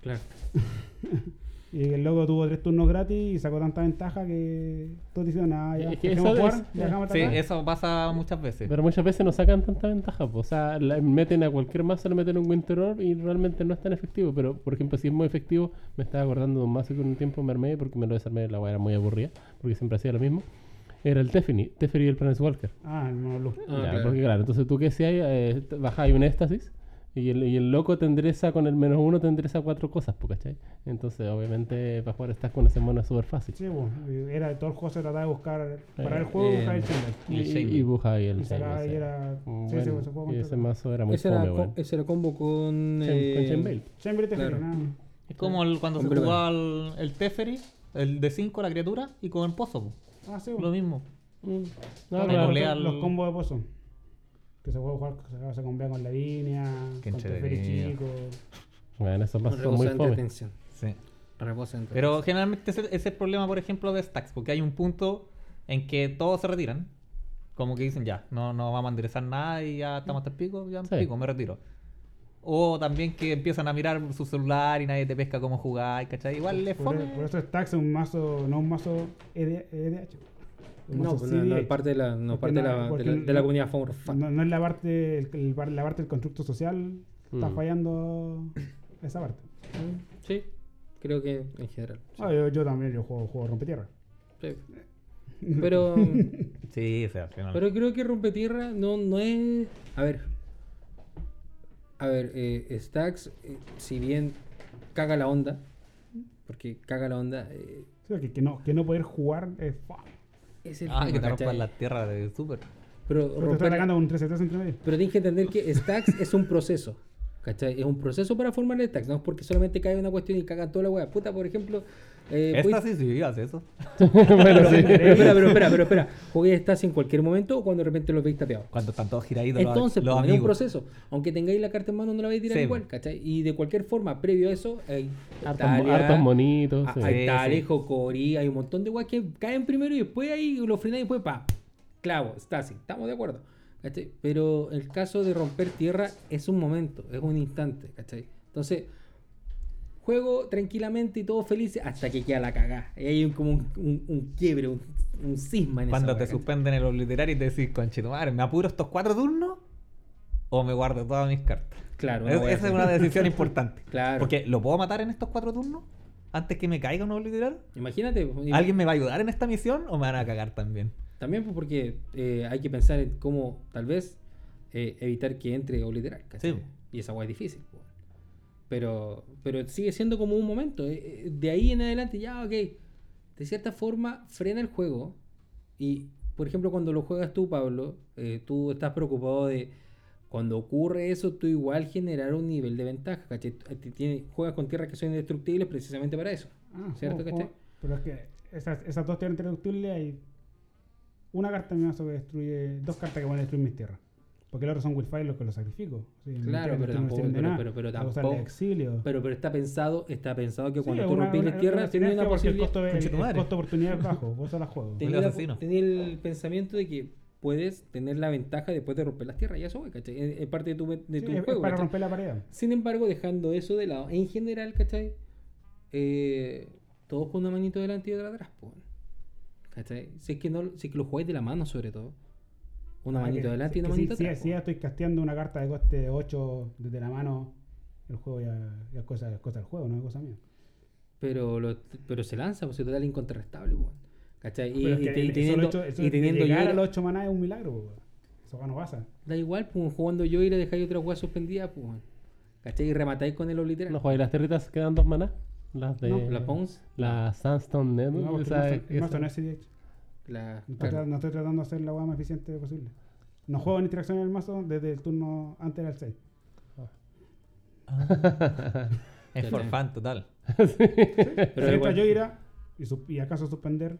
Claro. Y el loco tuvo tres turnos gratis y sacó tanta ventaja que todos dicen, ah, ya, Es que eso jugar, es- dejamos Sí, atacar". eso pasa muchas veces. Pero muchas veces no sacan tanta ventaja. pues, O sea, la- meten a cualquier mazo, le meten un Winter Orb y realmente no es tan efectivo. Pero, por ejemplo, si es muy efectivo, me estaba acordando de un mazo que un tiempo me armé porque me lo desarmé, la weá era muy aburrida, porque siempre hacía lo mismo. Era el Teferi, Teferi y el Planeswalker. Ah, el mono blue. Ah, Ya, claro. Porque claro, entonces tú que si hay, eh, bajáis un éxtasis y el, y el loco te endereza con el menos uno, te endereza cuatro cosas, pues, ¿cachai? Entonces, obviamente, para jugar estás con ese mono es súper fácil. Sí, pues, era todo el juego se trataba de buscar, para Eh, el juego, eh, buscar el. Y, Shaman. y, y buja ahí el Y Shaman, sí. era... Mm, sí, ese- bueno, ese juego y ese mazo era muy Ese era, fome, co- bueno. ese era combo con. Chain- eh, con Chainmail. Chamber y Teferi, Claro. nada. Es como el- cuando se jugaba el, el Teferi, el de 5, la criatura, y con el pozo. Ah, sí, Lo mismo. Mm. No, claro. los, al- los combos de pozo. Que se puede jugar, se, se combina con la línea, Qué con Teferi chico. Bueno, son reposo muy fome. Sí. Pero generalmente ese, ese es el problema, por ejemplo, de Stacks, porque hay un punto en que todos se retiran. Como que dicen, ya, no, no vamos a enderezar nada y ya estamos hasta el pico, ya Sí. pico, me retiro. O también que empiezan a mirar su celular y nadie te pesca cómo jugar, ¿cachai? Igual le Por, fome. por eso Stacks es un mazo, no un mazo ED EDH. Un No, mazo pues no, no es parte de la, no es Porque parte de la, de porque la, de la no- comunidad. No, no es la parte, el, el par- la parte del constructo social, está Mm. fallando esa parte. Sí, creo que en general. sí. Ah, yo, yo también, yo juego, juego rompetierra. Sí. Pero, Sí, o sea, al final. pero creo que Rompetierra no, no es. A ver. A ver, eh, Stacks, eh, si bien caga la onda, porque caga la onda, eh, Sí, que, que no, que no poder jugar es es el ah, tema, que te rompan la tierra de super. Pero, Pero te está romper- atacando con un 3 entre medio. pero tienes que entender que Stacks es un proceso. ¿Cachai? Es un proceso para formar el Stacks, no es porque solamente cae una cuestión y cagan toda la wea. Puta, por ejemplo. Eh, Esta puedes- sí, sí, hace eso. bueno, sí. Pero espera, pero espera, pero espera. ¿Jugué en cualquier momento o cuando de repente los veis tapeados? Cuando están todos giraditos los- Entonces, los, pues, es un amigos. proceso. Aunque tengáis la carta en mano, no la vais a tirar Sí, igual, pues. ¿cachai? Y de cualquier forma, previo a eso, hay Hartos, monitos. sí. hay Sí, Talejo, Cori, hay un montón de weas que caen primero y después ahí lo frenáis y después, pa, clavo, está así, estamos de acuerdo. ¿Cachai? Pero el caso de romper tierra es un momento, es un instante, ¿cachai? Entonces, juego tranquilamente y todo feliz hasta que queda la cagada. Y hay un- como un, un- un quiebre, un, un cisma en Cuando esa te suspenden el obliterario y te decís, conchetumare, ¿me apuro estos cuatro turnos? ¿O me guardo todas mis cartas? Claro, Es- esa es una decisión importante. Claro. Porque, ¿lo puedo matar en estos cuatro turnos? ¿Antes que me caiga un obliterario? Imagínate. pues, ¿Alguien me va a ayudar en esta misión o me van a cagar también? También pues, porque eh, hay que pensar en cómo tal vez eh, evitar que entre o literal. ¿cachai? Sí. Y esa guay es difícil. pues. Pero, pero sigue siendo como un momento. eh, eh, De ahí en adelante ya, ok. De cierta forma frena el juego. Y, por ejemplo, cuando lo juegas tú, Pablo, eh, tú estás preocupado de... Cuando ocurre eso, tú igual generar un nivel de ventaja. ¿cachai? Tienes- juegas con tierras que son indestructibles precisamente para eso. Ah, ¿Cierto? juego- ¿cachai? juego- Pero es que esas, esas dos tierras indestructibles hay una carta en mi mazo que destruye, dos cartas que van a destruir mis tierras. Porque el otro son Willfire los que los sacrifico. Sí, Claro, pero no tampoco- de pero- pero- tampoco- exilio. Pero, pero está pensado, está pensado que Sí, cuando es tú una- las tierras tienes una posibilidad. El costo, de- el costo de oportunidad es bajo. Vos se la juego. Tenía, el pensamiento de que puedes tener la ventaja después de romper las tierras. Ya eso, ¿cachai? Es, es parte de tu, de Sí, tu es- es juego. para ¿cachai? romper la pared. Sin embargo, dejando eso de lado, en general, ¿cachai? Eh, todos con una manito delante y otra atrás, pues. ¿Cachai? Si es que, no, si es que lo jugáis de la mano, sobre todo. Una Ah, manito que- delante y una si- manito si, atrás. si ya estoy casteando una carta de coste 8 desde la mano, el juego ya, ya es, cosa, es cosa del juego, no es cosa mía. Pero, lo- pero se lanza, pues se total incontrastable, pues. ¿Cachai? Y, es y que y eso teniendo, hecho- eso y teniendo llegar a los 8 maná es un milagro. weón. Eso no pasa. Da igual, pues jugando yo y le dejáis otra hueá suspendida, pues. weón. ¿Cachai? Y rematáis con el obliteral. ¿No jugáis las territas que dan dos maná? Las de. No, la Pons. La Sandstone Nether. No, esa- no, esa- esto no es CDH. La, claro. no estoy tratando de hacer la hueá más eficiente posible. No juego en interacción en el mazo desde el turno antes del 6. Es for fun total. Pero entra igual- yo irá y, y acaso suspender,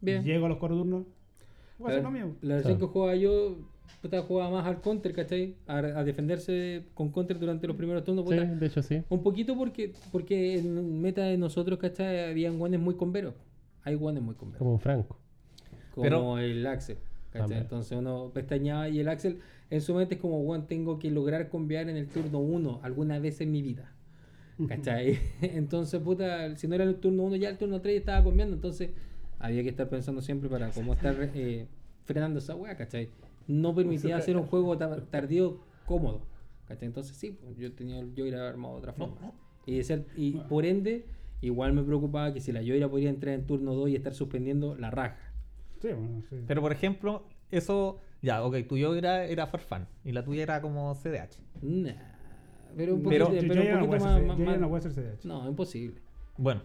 Bien. llego a los cuatro turnos, voy a hacer lo mío. la versión Claro. que jugaba yo, puta, jugaba más al counter, ¿cachai? A, a defenderse con counter durante los primeros turnos, Sí, puta. de hecho sí. Un poquito porque porque en meta de nosotros, ¿cachai? Habían guanes muy converos. Hay guanes muy converos. Como un Franco. Como Pero- el Axel. Entonces uno pestañaba y el Axel en su mente es como, Juan, tengo que lograr conviar en el turno 1 alguna vez en mi vida. ¿Cachai? Entonces, puta, si no era el turno 1, ya el turno 3 estaba conviando. Entonces, había que estar pensando siempre para cómo estar eh, frenando esa weá, ¿cachai? No permitía hacer un juego ta- tardío cómodo. ¿cachai? Entonces, sí, pues, yo tenía el Joira armado de otra forma. Y, de ser- y por ende, igual me preocupaba que si la Joira podía entrar en turno 2 y estar suspendiendo la raja. Sí, bueno, sí. Pero por ejemplo, eso. Ya, ok, tuyo era, era for fun. Y la tuya era como CDH. Nah, pero un poquito, yo, pero yo un más, yo. No, imposible. Bueno,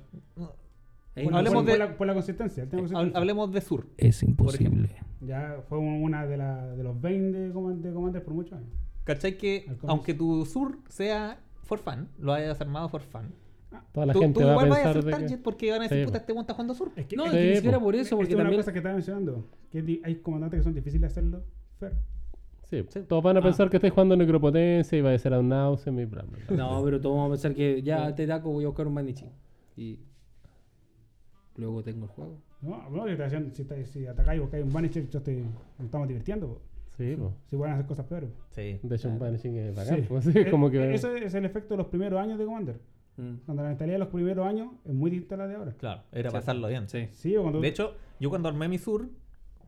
Por- hablemos de- por la, por la consistencia. el tema de hab- consistencia. hablemos de Sur. Es imposible. Ya fue una de, la, de los 20 de, Command- de Commander por muchos años. ¿Cachai? Que aunque tu Sur sea for fun, lo hayas armado for fun. Toda la tú, gente tú va a igual vas a de target que... porque van a decir, Sí, puta, este está jugando Sur. Es que No, es, es que Sí, ni siquiera po. por eso, porque es una también... cosa que estaba mencionando. Que hay comandantes que son difíciles de hacerlo. Fair. Sí, todos van a Ah. pensar que estáis jugando necropotencia y va a ser a un náusea y bla, bla, bla. No, pero todos vamos a pensar que ya te taco, voy a buscar un Manichi. Y luego tengo el juego. No, no, si, te si, te- si atacáis y buscáis un Banisher, yo nos estamos divirtiendo. po. Sí, po. Si pueden hacer cosas peores. Sí. De hecho, un Claro. vanishing es bacán. Sí. pues, sí, Eh, como que... Eso es el efecto de los primeros años de Commander. Mm. Cuando la mentalidad de los primeros años es muy distinta a la de ahora. Claro, era Sí. pasarlo bien. Sí. Sí, o cuando De hecho, yo cuando armé mi Sur,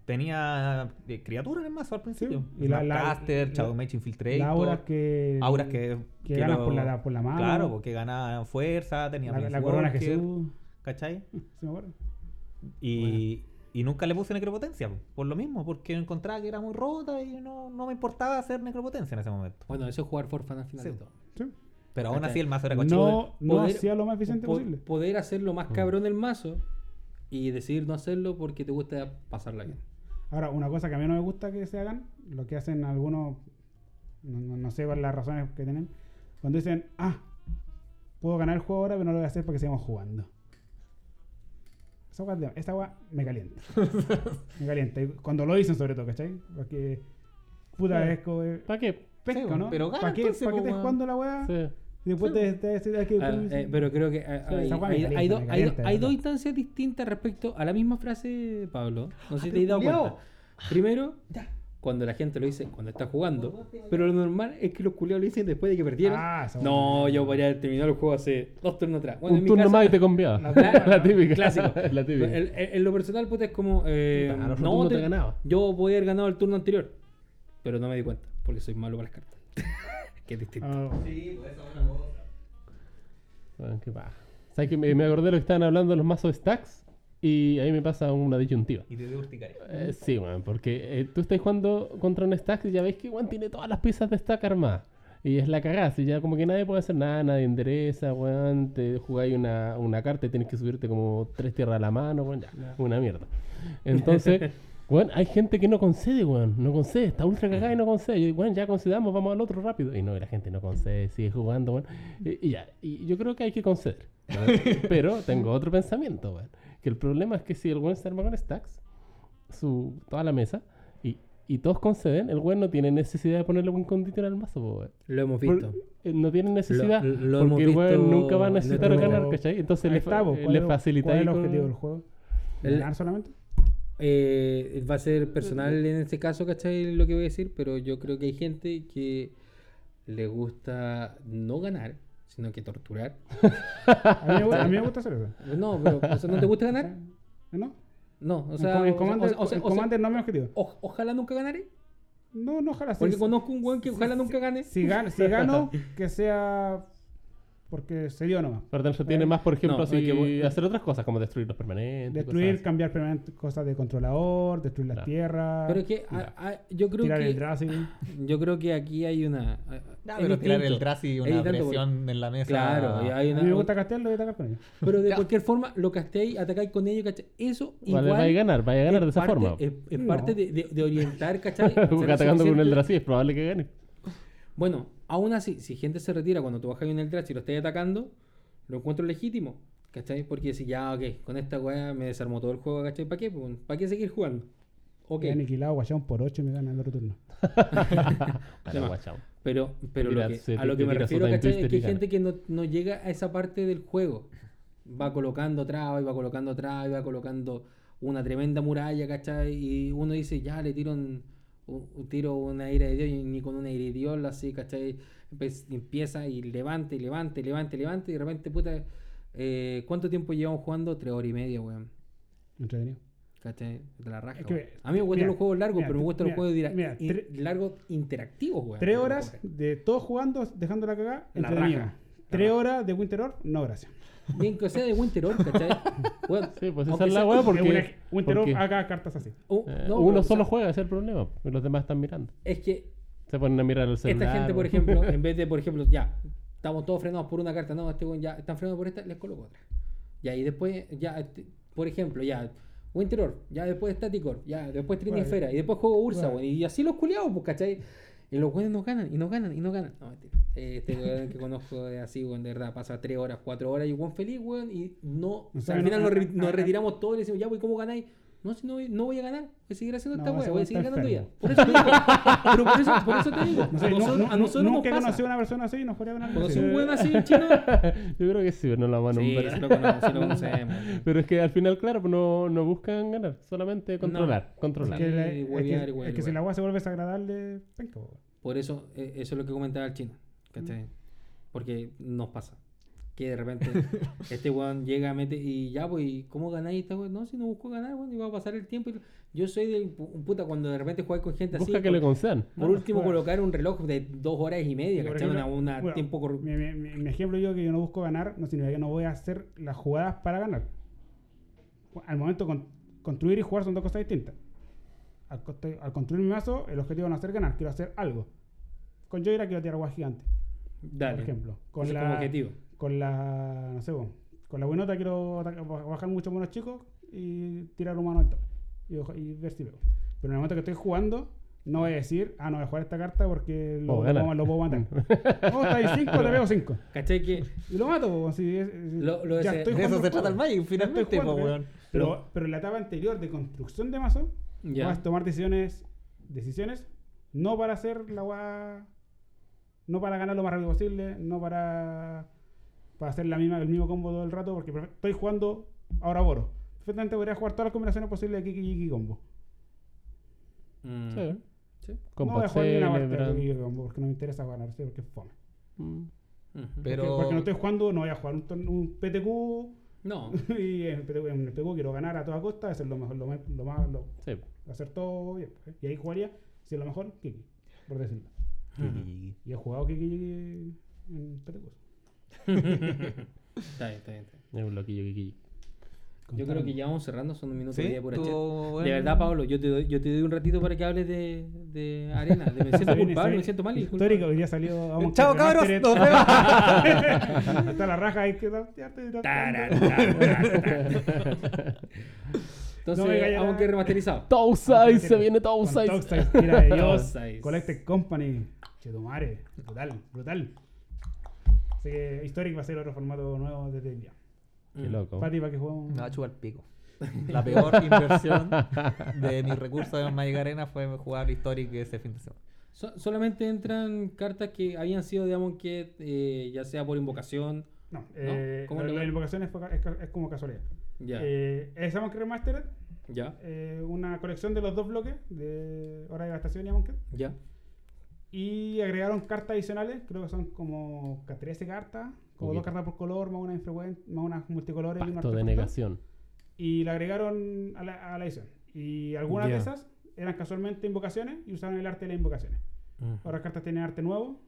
tenía eh, criaturas en el mazo al principio. y la- la- Caster, la- Shadow Mage Infiltrator. las auras que, auras que, que ganan lo- por la, por la mano. Claro, porque ganaban fuerza, tenía la, la corona Jesús. ¿Cachai? ¿Sí me acuerdo? Y, y nunca le puse necropotencia, po, por lo mismo, porque encontraba que era muy rota y no, no me importaba hacer necropotencia en ese momento. Bueno, eso es jugar for fun al final Sí. de todo. Sí. Pero aún así el mazo era cochino. No, no Poder- hacía lo más eficiente Po- posible. Poder hacer lo más cabrón el mazo y decidir no hacerlo porque te gusta pasarla bien. Ahora, una cosa que a mí no me gusta que se hagan, lo que hacen algunos, no, no- no sé cuáles las razones que tienen, cuando dicen, ah, puedo ganar el juego ahora, pero no lo voy a hacer porque sigamos jugando. Esa weá me calienta. me calienta. Y cuando lo dicen, sobre todo, ¿cachai? Porque, puta, Sí. es como. eh, ¿Para qué? Pesca, Sí, ¿no? pero gana ¿Para qué, entonces, ¿para qué po, estés weón. jugando la weá? Sí. Y después te, te decís, "Ah, que Ah, eh, pero creo que Sí, hay, dos instancias distintas respecto a la misma frase, Pablo. No sé si te has dado cuenta. Primero, cuando la gente lo dice cuando está jugando, pero lo normal es que los culiados lo dicen después de que perdieron. Ah, no, yo podría haber terminado el juego hace dos turnos atrás. Bueno, en un mi turno caso- más y te conviaba. La- La, la- típica. clásico. la típica. En, en- en lo personal, puta, es como. eh, no, turno te te- ganaba. Yo podía haber ganado el turno anterior, pero no me di cuenta, porque soy malo para las cartas. que es distinto. Ah, Bueno, qué paja. ¿Sabes que me, me acordé de lo que estaban hablando de los mazos de stacks? Y ahí me pasa una disyuntiva. Y te urticaria. Eh, sí, weón, porque eh, tú estás jugando contra un stack y ya veis que weón tiene todas las piezas de stack armadas. Y es la cagada, si ya como que nadie puede hacer nada, nadie endereza, weón, te jugáis una, una carta y tienes que subirte como tres tierras a la mano, weón, ya, una mierda. Entonces, weón, hay gente que no concede, weón, no concede, está ultra cagada y no concede. Y, weón, ya concedamos, vamos al otro rápido. Y no, y la gente no concede, sigue jugando, weón. Y, y ya, y yo creo que hay que conceder. ¿no? Pero tengo otro pensamiento, weón. Que el problema es que si el weón se arma con stacks, su, toda la mesa, y, y todos conceden, el weón no tiene necesidad de ponerle un condicional al mazo, weón. Lo hemos Por- visto. eh, no tiene necesidad Lo- lo hemos porque el weón nunca va a necesitar ganar, ¿cachai? Entonces le, fa- eh, ¿Cuál le es- facilita ¿Cuál es ahí el con- objetivo del juego? El- ¿Ganar solamente? eh, va a ser personal en este caso, ¿cachai? Lo que voy a decir, pero yo creo que hay gente que le gusta no ganar, sino que torturar. A mí, me gusta, a mí me gusta hacer eso. No, pero o sea, ¿no te gusta ganar? ¿No? No, o sea, en o- Commander, o- o sea- en Commander no es mi objetivo. o- ojalá nunca ganaré. No, no, ojalá sí. Porque conozco un weón que ojalá nunca gane. Si, si gano, que sea porque se dio nomás. Pero te entretiene más, por ejemplo, No, así, que voy- hacer otras cosas, como destruir los permanentes. Destruir, cosas cambiar permanente cosas de controlador, destruir las Claro. tierras, Pero es que a- a- yo creo tirar el que Drazi. yo creo que aquí hay una Ya, es pero tirar el. Drazi una distinto porque- presión en la mesa. Claro, y hay A una- mí me gusta castearlo y atacar con ellos. pero de cualquier forma lo casteáis, atacáis con ellos, ¿cachai? Eso Vale, igual vaya a ganar, vaya a ganar es de esa parte- forma. Es, es No. parte de, de- de orientar, ¿cachai? Atacando con el Drazi es probable que gane. Bueno, aún así, si gente se retira cuando tú bajas en el Drazi y lo estáis atacando, lo encuentro legítimo, ¿cachai? Porque si ya, ok, con esta weá me desarmó todo el juego, ¿cachai? ¿Para qué? ¿Para qué seguir jugando? Ok, He aniquilado Guayón por 8 y me gana el otro turno. Guachao. pero, pero lo que- se a lo que me refiero, ¿cachai? Es que hay gente que no, no llega a esa parte del juego. Va colocando trabas, y va colocando trabas, y va colocando una tremenda muralla, ¿cachai? Y uno dice, ya, le tiro un, un- tiro una ira de Dios, y ni con una Dios, así, ¿cachai? Empe- Empieza y levante, levante, levante, levante, y de repente, puta, eh, ¿cuánto tiempo llevamos jugando? Tres horas y media, weón. Entretenido. ¿Cachai? De la raja. Es que, weón. a mí me gustan mira, los juegos largos, mira, pero me gustan mira, los juegos in- largos interactivos, weón. Tres horas de todos jugando, dejando la cagada, La raja. Tres horas de Winteror, no gracias. Bien que sea de Winteror, ¿cachai? Weón, Sí, pues esa es la weá porque, una- Winteror porque, haga cartas así. Uh, eh, no, uno solo o sea, juega, ese es el problema. y los demás están mirando. Es que Se ponen a mirar el celular. esta gente, por ejemplo, en vez de, por ejemplo, ya, estamos todos frenados por una carta, no, este weón ya están frenados por esta, les coloco otra. Ya, y después, ya, este, por ejemplo, ya, Winteror, ya después Staticor, ya, después Trinifera, y después juego Ursa, Bueno. weón, y así los culiados, pues, ¿cachai? Y los weones no ganan, y no ganan, y no ganan. No, Este weón que conozco de así, weón, de verdad, pasa tres horas, cuatro horas, y weón feliz, weón, y no, o sea, sea, al final nos, re- nos retiramos todos y le decimos, ya, weón, ¿cómo ganáis? No, si no, voy- no voy a ganar, voy a seguir haciendo No, esta weá, voy a seguir ganando ya. Por eso te digo, pero por eso, por eso te digo, No sé, a nosotros, nu- a nosotros nos nunca pasa. una persona así y no podría ganar. Conocí un weón así, chino. Yo creo que sí, pero no la van a nombrar. sí lo conocemos, sí lo conocemos. Pero es que al final, claro, no, no buscan ganar, solamente controlar. Es controlar. que, la- Sí, es que- huevear, es que si la agua se vuelve desagradable, penca, po. Por eso, eh, eso es lo que comentaba el chino. ¿cachai? Porque nos pasa. Que de repente este weón llega, mete y ya, pues, ¿y ¿cómo ganáis esta weón? No, si no busco ganar, weón, y va a pasar el tiempo. y- Yo soy de un puta cuando de repente juegas con gente así. Busca que por, le concedan. por último, colocar un reloj de dos horas y media, ¿cachai? Ejemplo, una bueno, tiempo corru- mi, mi- mi- mi ejemplo yo que yo no busco ganar no significa que no voy a hacer las jugadas para ganar. Al momento con, construir y jugar son dos cosas distintas. Al, construir mi mazo, el objetivo no es hacer ganar, quiero hacer algo. Con Joyra quiero tirar agua gigante, Dale. por ejemplo. Con la, como objetivo. Con la, no sé, vos, con la buenota quiero atacar- bajar muchos monos chicos y tirar humano al toque. Y, ojo- y ver si veo. Pero en el momento que estoy jugando, no voy a decir, ah, no voy a jugar esta carta porque lo, Puedo lo puedo, lo puedo matar. no, está ahí 5, te veo 5. ¿Cachai? Que Y lo mato, es- Lo- lo ya estoy De eso jugando se trata el. Magic, finalmente, po, jugando, weón. Pero, pero en la etapa anterior de construcción de mazo, ya. vas a tomar decisiones, decisiones no para hacer la gua... No para ganar lo más rápido posible, no para, para hacer la misma, el mismo combo todo el rato, porque estoy jugando ahora Boro. Perfectamente podría jugar todas las combinaciones posibles de Kiki Kiki Combo. Mm, Sí. sí. No voy a jugar ni una parte de. Kiki Kiki Combo porque no me interesa ganar, sí, porque es fome. Mm. Pero- Porque, porque no estoy jugando, no voy a jugar un, torneo- un PTQ No. y en el PTQ, en el PTQ quiero ganar a toda costa, eso es lo mejor, lo más, lo más lo- Sí. hacer todo bien. ¿eh? Y ahí jugaría, si es lo mejor, Kiki, por decirlo. Ujú. Y he jugado Kiki Kiki en PTQ. Está bien, está bien. está bien. Es un loquillo que Yo creo que ya vamos cerrando, son un minuto Sí, y media por estuvo De bueno. verdad, Pablo, yo te, doy, yo te doy un ratito para que hables de, de arena. De- me siento culpable, me siento mal. y Histórico, hoy día salió. Vamos Chao, cabros. Nos vemos. Hasta la raja hay que Entonces, No me callará. vamos que remasterizado. Tousai, se viene Tousai. Mira, de Dios. Collected Company. Chetumare. Brutal, brutal. Así que Historic va a ser otro formato nuevo desde día. Qué loco. Pati, para que juguemos. Me va a chupar el pico. La peor inversión de mis recursos en Magic Arena fue jugar Historic ese fin de semana. So- solamente entran cartas que habían sido de Amon Ket, eh, ya sea por invocación. No, eh, ¿Cómo lo- lo la invocación es, es es como casualidad. Ya. Eh, es Amon Remastered, Ya, eh, una colección de los dos bloques de Hora de Devastación y Amonkhet. ya. Y agregaron cartas adicionales, creo que son como 13 cartas, como dos cartas por color, más una infrecuente, más unas multicolores y un Pacto de negación. Y la agregaron a la, a la edición. Y algunas de esas eran casualmente invocaciones y usaron el arte de las invocaciones. Otras cartas tienen arte nuevo,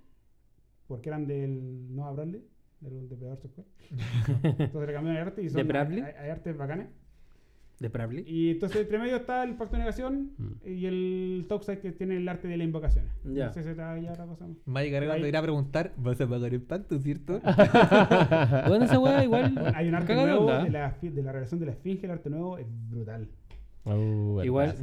porque eran del Noah Bradley, del Depredador Squad. Entonces le cambiaron el arte y son, ¿De? Hay, hay artes bacanes. ¿De Bradley? Y entonces entre medio está el Pacto de Negación Mm. y el Toxic que tiene el arte de las invocaciones. Ya. No sé si está ya otra cosa más. Magic Arena Ahí- te irá a preguntar, ¿vas a pagar el pacto, cierto? Bueno, esa weá igual. Bueno, hay un arte nuevo onda. de la, de la relación de la esfinge, el arte nuevo es brutal. Uh, Igual-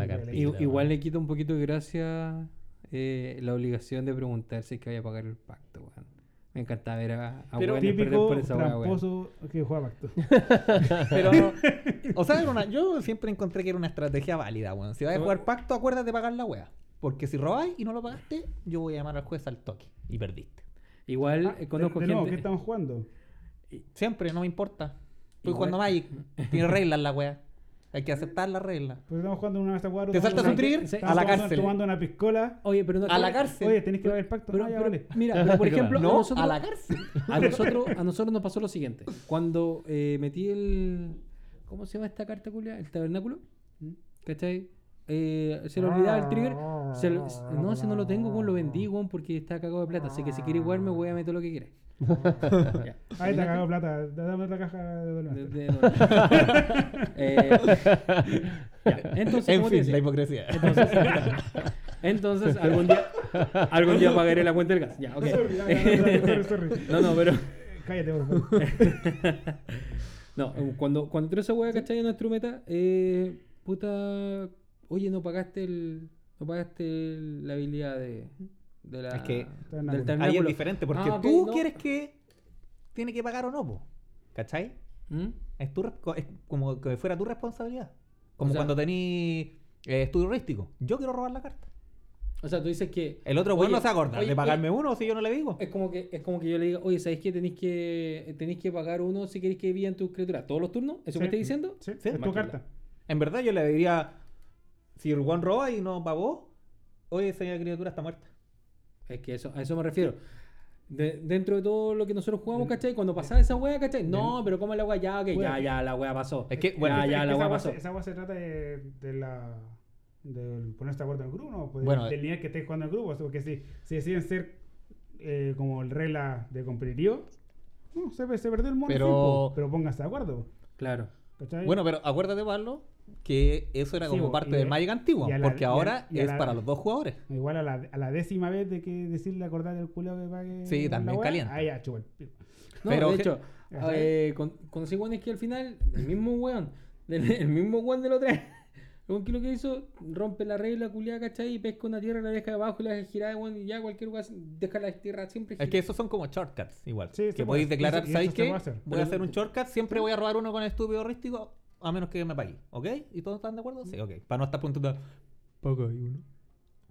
igual le quita un poquito de gracia eh, la obligación de preguntar si es que vaya a pagar el pacto, weón. Me encanta ver a, a Pero- Típico por esa tramposo que juega Pacto. Pero, o sea, era una- yo siempre encontré que era una estrategia válida, weón. Si vas a jugar pacto, acuérdate de pagar la wea. Porque si robáis y no lo pagaste, yo voy a llamar al juez al toque. Y perdiste. Igual Ah, eh, conozco de, de. ¿qué estamos jugando? Siempre, no me importa. Estoy jugando Magic. Tiene reglas la wea. Hay que aceptar las reglas. Pues estamos jugando una a cuadro. ¿Te saltas un trigger? A la cárcel. Tomando una piscola. Oye, pero no A la cárcel. Oye, tenés que pagar el pacto. Pero, Ah, ya, pero, vale. mira, pero por ejemplo, a No, nosotros, a la cárcel. a nosotros, a nosotros nos pasó lo siguiente. Cuando eh, metí el. ¿Cómo se llama esta carta, culia? El tabernáculo. ¿Cachai? Eh, se le olvidaba el trigger. Se lo- no, si no lo tengo, weón, lo vendí, weón, porque está cagado de plata. Así que si quiere igual me voy a meter lo que quiera. Ahí te ha cagado plata. Dame otra caja de De- Dolmen. de- Eh, ya, Entonces, En fin, la hipocresía. entonces, entonces, algún día algún día pagaré la cuenta del gas. Ya, ok. Sorry, ya, ya, ya, sorry, sorry. No, no, pero Cállate, por favor. no, cuando cuando entró esa weá, ¿cachai? En nuestro meta, eh, puta, oye, no pagaste el no pagaste el- la habilidad de de la Es que del Ahí es diferente, porque Ah, tú no. quieres que tiene que pagar o no, po. ¿cachai? ¿Mm? Es, tu, es como que fuera tu responsabilidad. Como O sea- cuando tení eh, estudio rístico. Yo quiero robar la carta. O sea, tú dices que El otro bueno no se acorda oye, de pagarme oye, uno si yo no le digo. Es como que es como que yo le diga, oye, ¿sabéis que tenéis que tenéis que pagar uno si queréis que vivan tus criaturas todos los turnos? ¿Eso Sí. me estás diciendo? Sí, Sí, es tu carta. En verdad yo le diría, si el Juan roba y no pagó, oye, esa criatura está muerta. Es que eso, a eso me refiero. De- dentro de todo lo que nosotros jugamos, ¿cachai? Cuando pasaba esa wea, ¿cachai? No, pero ¿cómo es la wea? Ya, Bueno, ya, ya, la wea pasó. Es que, bueno, ya, que- que la wea pasó. Esa agua se trata de, de la. de ponerse de acuerdo en el grupo, ¿no? Pues Bueno, del nivel que estés jugando en el grupo. Porque si, si deciden ser eh, como el regla de competitivo, no, se, se perdió el mono. Pero- pero pónganse de acuerdo. Claro. ¿cachai? Bueno, pero acuérdate, Pablo, que eso era Sí, como parte de- del Magic antiguo, la- porque y a- ahora y a es la- para los dos jugadores. Igual a la, a la décima vez de que decirle acordar el culeo que pague. Sí, la también caliente. Ahí ya, chupa el pico. No, Pero de hecho, eh, con, conocí weones que al final, el mismo weón, del- el mismo weón del otro Luego, ¿qué es lo que hizo? Rompe la regla culiada, ¿cachai? Y pesca una tierra, la deja debajo y la deja girada, weón, y ya cualquier weón deja la tierra siempre Es que esos son como shortcuts, igual. Sí, que podéis declarar, ¿sabéis qué? Voy a hacer un shortcut, siempre voy a robar uno con estúpido rístico, a menos que me pague, ¿ok? ¿Y todos están de acuerdo? Sí, ok. Para no estar preguntando, paga ahí uno,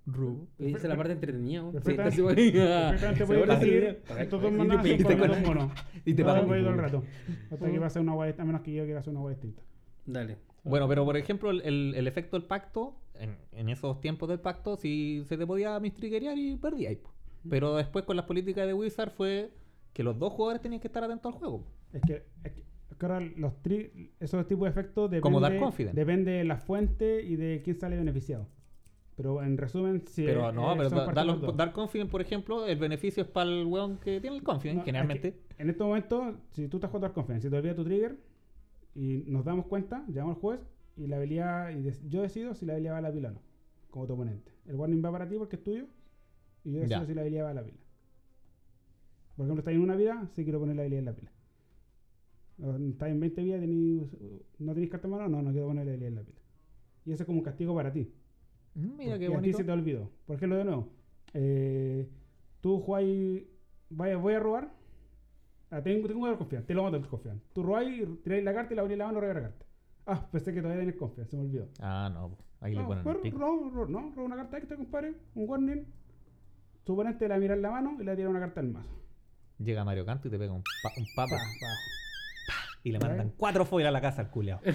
robo. Esa es la parte entretenida. Perfectamente- Perfectamente puedes decir, estos dos Y manas te- son y dos monos. y te pagan. voy a ir todo el rato. Hasta que pase una guay, a menos que yo quiera hacer una guay distinta. Dale. Bueno, pero por ejemplo, el, el- el efecto del pacto, en, en esos tiempos del pacto, sí se te podía mistriguear y perdías. Pero después con las políticas de Wizard fue que los dos jugadores tenían que estar atentos al juego. Es que, es que, que ahora los tri- esos tipos de efectos depende, Como Confident. depende de la fuente y de quién sale beneficiado. Pero en resumen, si pero no, eh, pero da- parte dar, los- Confident, por ejemplo, el beneficio es para el weón que tiene el Confident, No, es que generalmente. en este momento, si tú estás jugando Dark Confidence, si te olvidas tu trigger y nos damos cuenta, llamamos al juez y la habilidad, y yo decido si la habilidad va a la pila o no, como tu oponente. El warning va para ti porque es tuyo y yo decido Ya. si la habilidad va a la pila. Por ejemplo, estás en una vida, sí quiero poner la habilidad en la pila. Estás en 20 vidas, tení- no tenéis carta en mano, no, no quiero poner la habilidad en la pila. Y eso es como un castigo para ti. Mm, Mira qué a ti bonito. se te olvidó. Por ejemplo, de nuevo, eh, tú jugáis, vaya, voy a robar. Ah, tengo, tengo que confianza, te lo mato el confianza. Tú robáis, tiráis la carta y la abrís la mano y robáis la carta. Ah, pensé que todavía tenés confianza, se me olvidó. Ah, no, ahí le ponen el pero pico. ro- ro- no, roba una carta extra, compadre, un warning. Tu oponente le va a mirar la mano y le tira una carta al mazo. Llega Mario Canto y te pega un, pa- un Pa, papa pa. Y le mandan cuatro foil a la casa al culiao.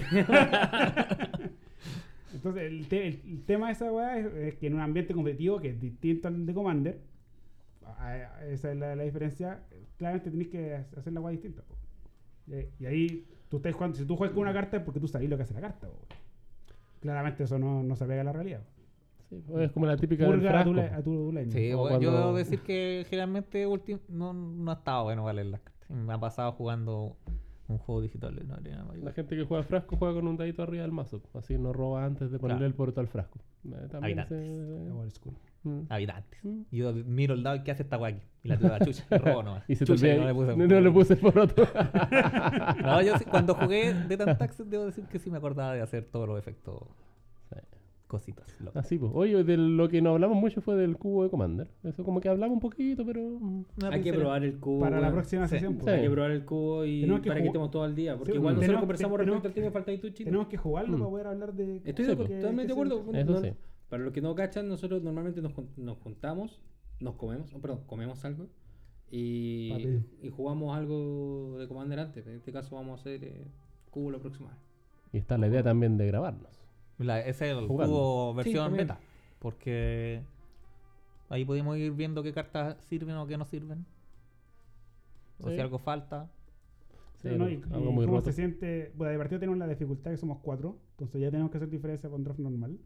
Entonces, el, te- el- el tema de esa weá es, es que en un ambiente competitivo que es distinto al de Commander, esa es la, la diferencia, claramente tenés que ha- hacer la weá distinta. po. Y, y ahí, tú estás jugando, si tú juegas con una carta es porque tú sabes lo que hace la carta. po. Claramente eso no, no se apega a la realidad. Sí, pues es como la típica del a tu, a tu. Sí, bueno, yo cuando- debo decir que generalmente no, no ha estado bueno valer las cartas. Me ha pasado jugando un juego digital. No, nada más La gente que juega frasco juega con un dadito arriba del mazo. Así no roba antes de ponerle Claro. el porto al frasco. Eh, también Habitantes. old school. Mm. Habitantes. Mm. Yo miro el dado y ¿qué hace esta aquí? Y la tiro la chucha. y robo nomás. Y se Chucha, no le puse- no, no le puse el poroto. No, yo sí- cuando jugué de Tantax debo decir que sí me acordaba de hacer todos los efectos. Cositas. locas. Así pues. Oye, de lo que no hablamos mucho fue del cubo de Commander. Eso como que hablamos un poquito, pero. mm, Una Hay que probar el cubo. Para la próxima sesión. Sí. pues. Hay que probar el cubo y que para que estemos todo el día. Porque Sí, igual nosotros conversamos respecto al tema de falta de Tucci. Tenemos que jugarlo Mm. para poder hablar de. Estoy de- pues. totalmente de acuerdo. Eso no- sí. Para los que no cachan, nosotros normalmente nos, nos juntamos, nos comemos, oh, perdón, comemos algo y, y jugamos algo de Commander antes. En este caso vamos a hacer eh, cubo la próxima vez. Y está la idea también de grabarnos. La- ese es el Jugando. cubo versión también. beta. Porque ahí podemos ir viendo qué cartas sirven o qué no sirven. O Sí. si algo falta. Sí, Sí, ¿no? Y, algo y muy cómo roto. se siente. Bueno, de partido tenemos la dificultad que somos cuatro. Entonces ya tenemos que hacer diferencia con draft normal.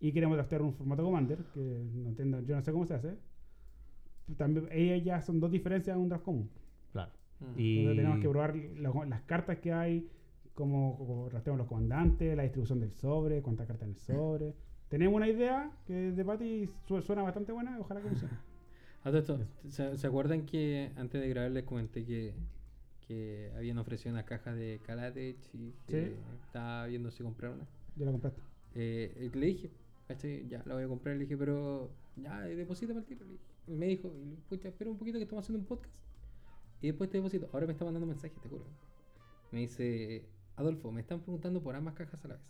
Y queremos draftear un formato Commander. Que no entiendo, yo no sé cómo se hace. También, ellas ya son dos diferencias en un draft común. Claro. Mm. Y Entonces tenemos que probar la- las cartas que hay. Cómo, cómo rastreamos los comandantes, la distribución del sobre, cuántas cartas en el sobre. Tenemos una idea que de Pati su- suena bastante buena. Ojalá que funcione. A todo esto, ¿se, se acuerdan que antes de grabar les comenté que, que habían ofrecido una caja de Kaladesh y que Sí. estaba viendo si comprar una? Ya la compraste. Eh, le dije, ¿cachai? Ya la voy a comprar. Le dije, pero ya, eh, deposítame el tiro. Y me dijo, pucha, espera un poquito que estamos haciendo un podcast. Y después te deposito. Ahora me está mandando mensajes, te juro. Me dice, Adolfo, me están preguntando por ambas cajas a la vez.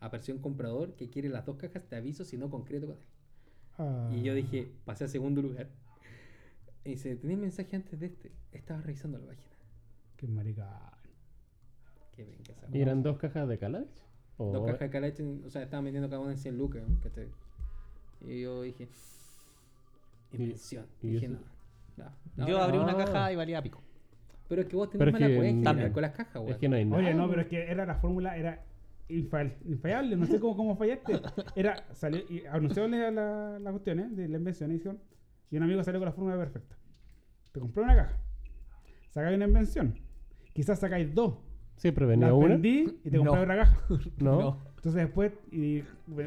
Apareció un comprador que quiere las dos cajas, te aviso si no concreto con él. Ah, Y yo dije, pasé a segundo lugar. Y dice, ¿tenés mensaje antes de este? Estaba revisando la página. Qué maricón. Qué bien que esa ¿Y eran dos cajas de? ¿O Dos cajas de Kaladesh, o sea, estaban vendiendo cada una en 100 lucas, ¿cachai? Y yo dije, invención. y dije, no. no, yo abrí no. una Ah. caja y valía pico. Pero es que vos tenés es mala que cuenta con las cajas, Es weón. que no hay nada. Oye, no, pero es que era la fórmula, era infa- infallable, no sé cómo, cómo fallaste. Era, salió, y anunciarle la, la cuestión ¿eh? de la invención y dijeron, y un amigo salió con la fórmula perfecta. Te compré una caja, sacáis una invención, quizás sacáis dos, Siempre venía las una. vendí y te compré No. otra caja. No. Entonces después, y,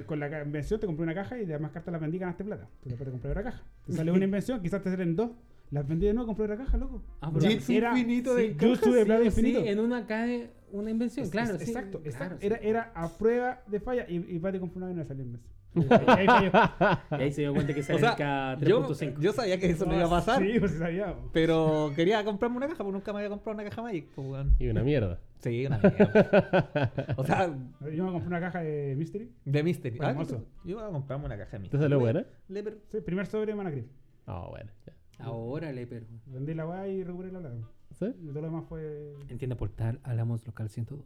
con la invención te compré una caja y de demás cartas las vendí y ganaste plata. Pero después te compré otra caja. Te salió una invención, quizás te salen dos. Las vendí de nuevo, compré otra caja, loco. Ah, pero era- infinito de sí, de plata Sí, infinito. en una cae una invención, Es- claro. es- sí, exacto, claro, exacto. sí. Era, era a prueba de falla y, y Pati compró una y no salió en vez. Ahí. Y ahí se dio cuenta que sea, el K yo, 3.5. yo sabía que eso no iba a pasar. Sí, pues sabía. Pero quería comprarme una caja, porque nunca me había comprado una caja Magic. Pues. Y una mierda. Sí, una mierda. o sea, Yo me compré una caja de Mystery. de Mystery. Ah, Hermoso. yo voy a comprarme una caja de ¿Te Mystery. salió Le- buena? le Sí, primer sobre de. Ah, bueno. ya. Ahora le pero. Vendí la weá y recuperé la plata. ¿Sí? Y todo lo demás fue Entiende portal, hablamos local 102.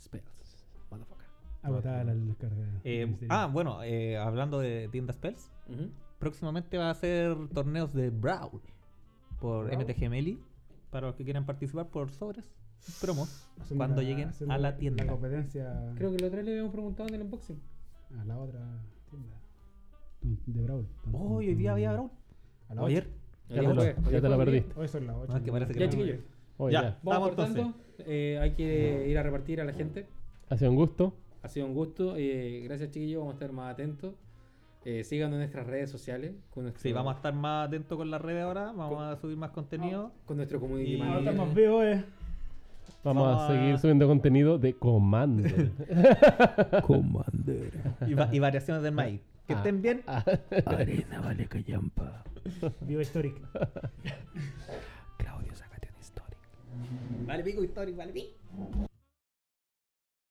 Spells. Motherfucker. agotada la descarga. de Eh, ah, bueno, eh, hablando de tiendas Spells, próximamente va a ser torneos de Brawl por Brawl. MTG Meli. Para los que quieran participar por sobres, promos, Haciendo cuando la- lleguen a la tienda. La competencia Creo que la otra vez le habíamos preguntado en el unboxing. a la otra tienda. De Brawl. Oh, hoy día había Brawl. A la O ayer. Ya te ya la perdiste. Hoy son las 8. Ah, que parece que Ya, no. chiquillos. Ya. ya. Vamos Estamos cortando. Eh, hay que ir a repartir a la gente. Ha sido un gusto. Ha sido un gusto. eh, gracias, chiquillos. Vamos a estar más atentos. Eh, síganos en nuestras redes sociales. Con nuestro, Sí, vamos a estar más atentos con las redes ahora. Vamos Con- a subir más contenido. con nuestro community Y- Ahora manager. estamos vivos, eh. Vamos, Vamos a a- seguir subiendo contenido de Commander. Commander. y, va- y variaciones del maíz. Que Ah. estén bien. Arena vale callampa. Viva Historic. Claudio, sácate un story. Vale pico histórico, vale pico.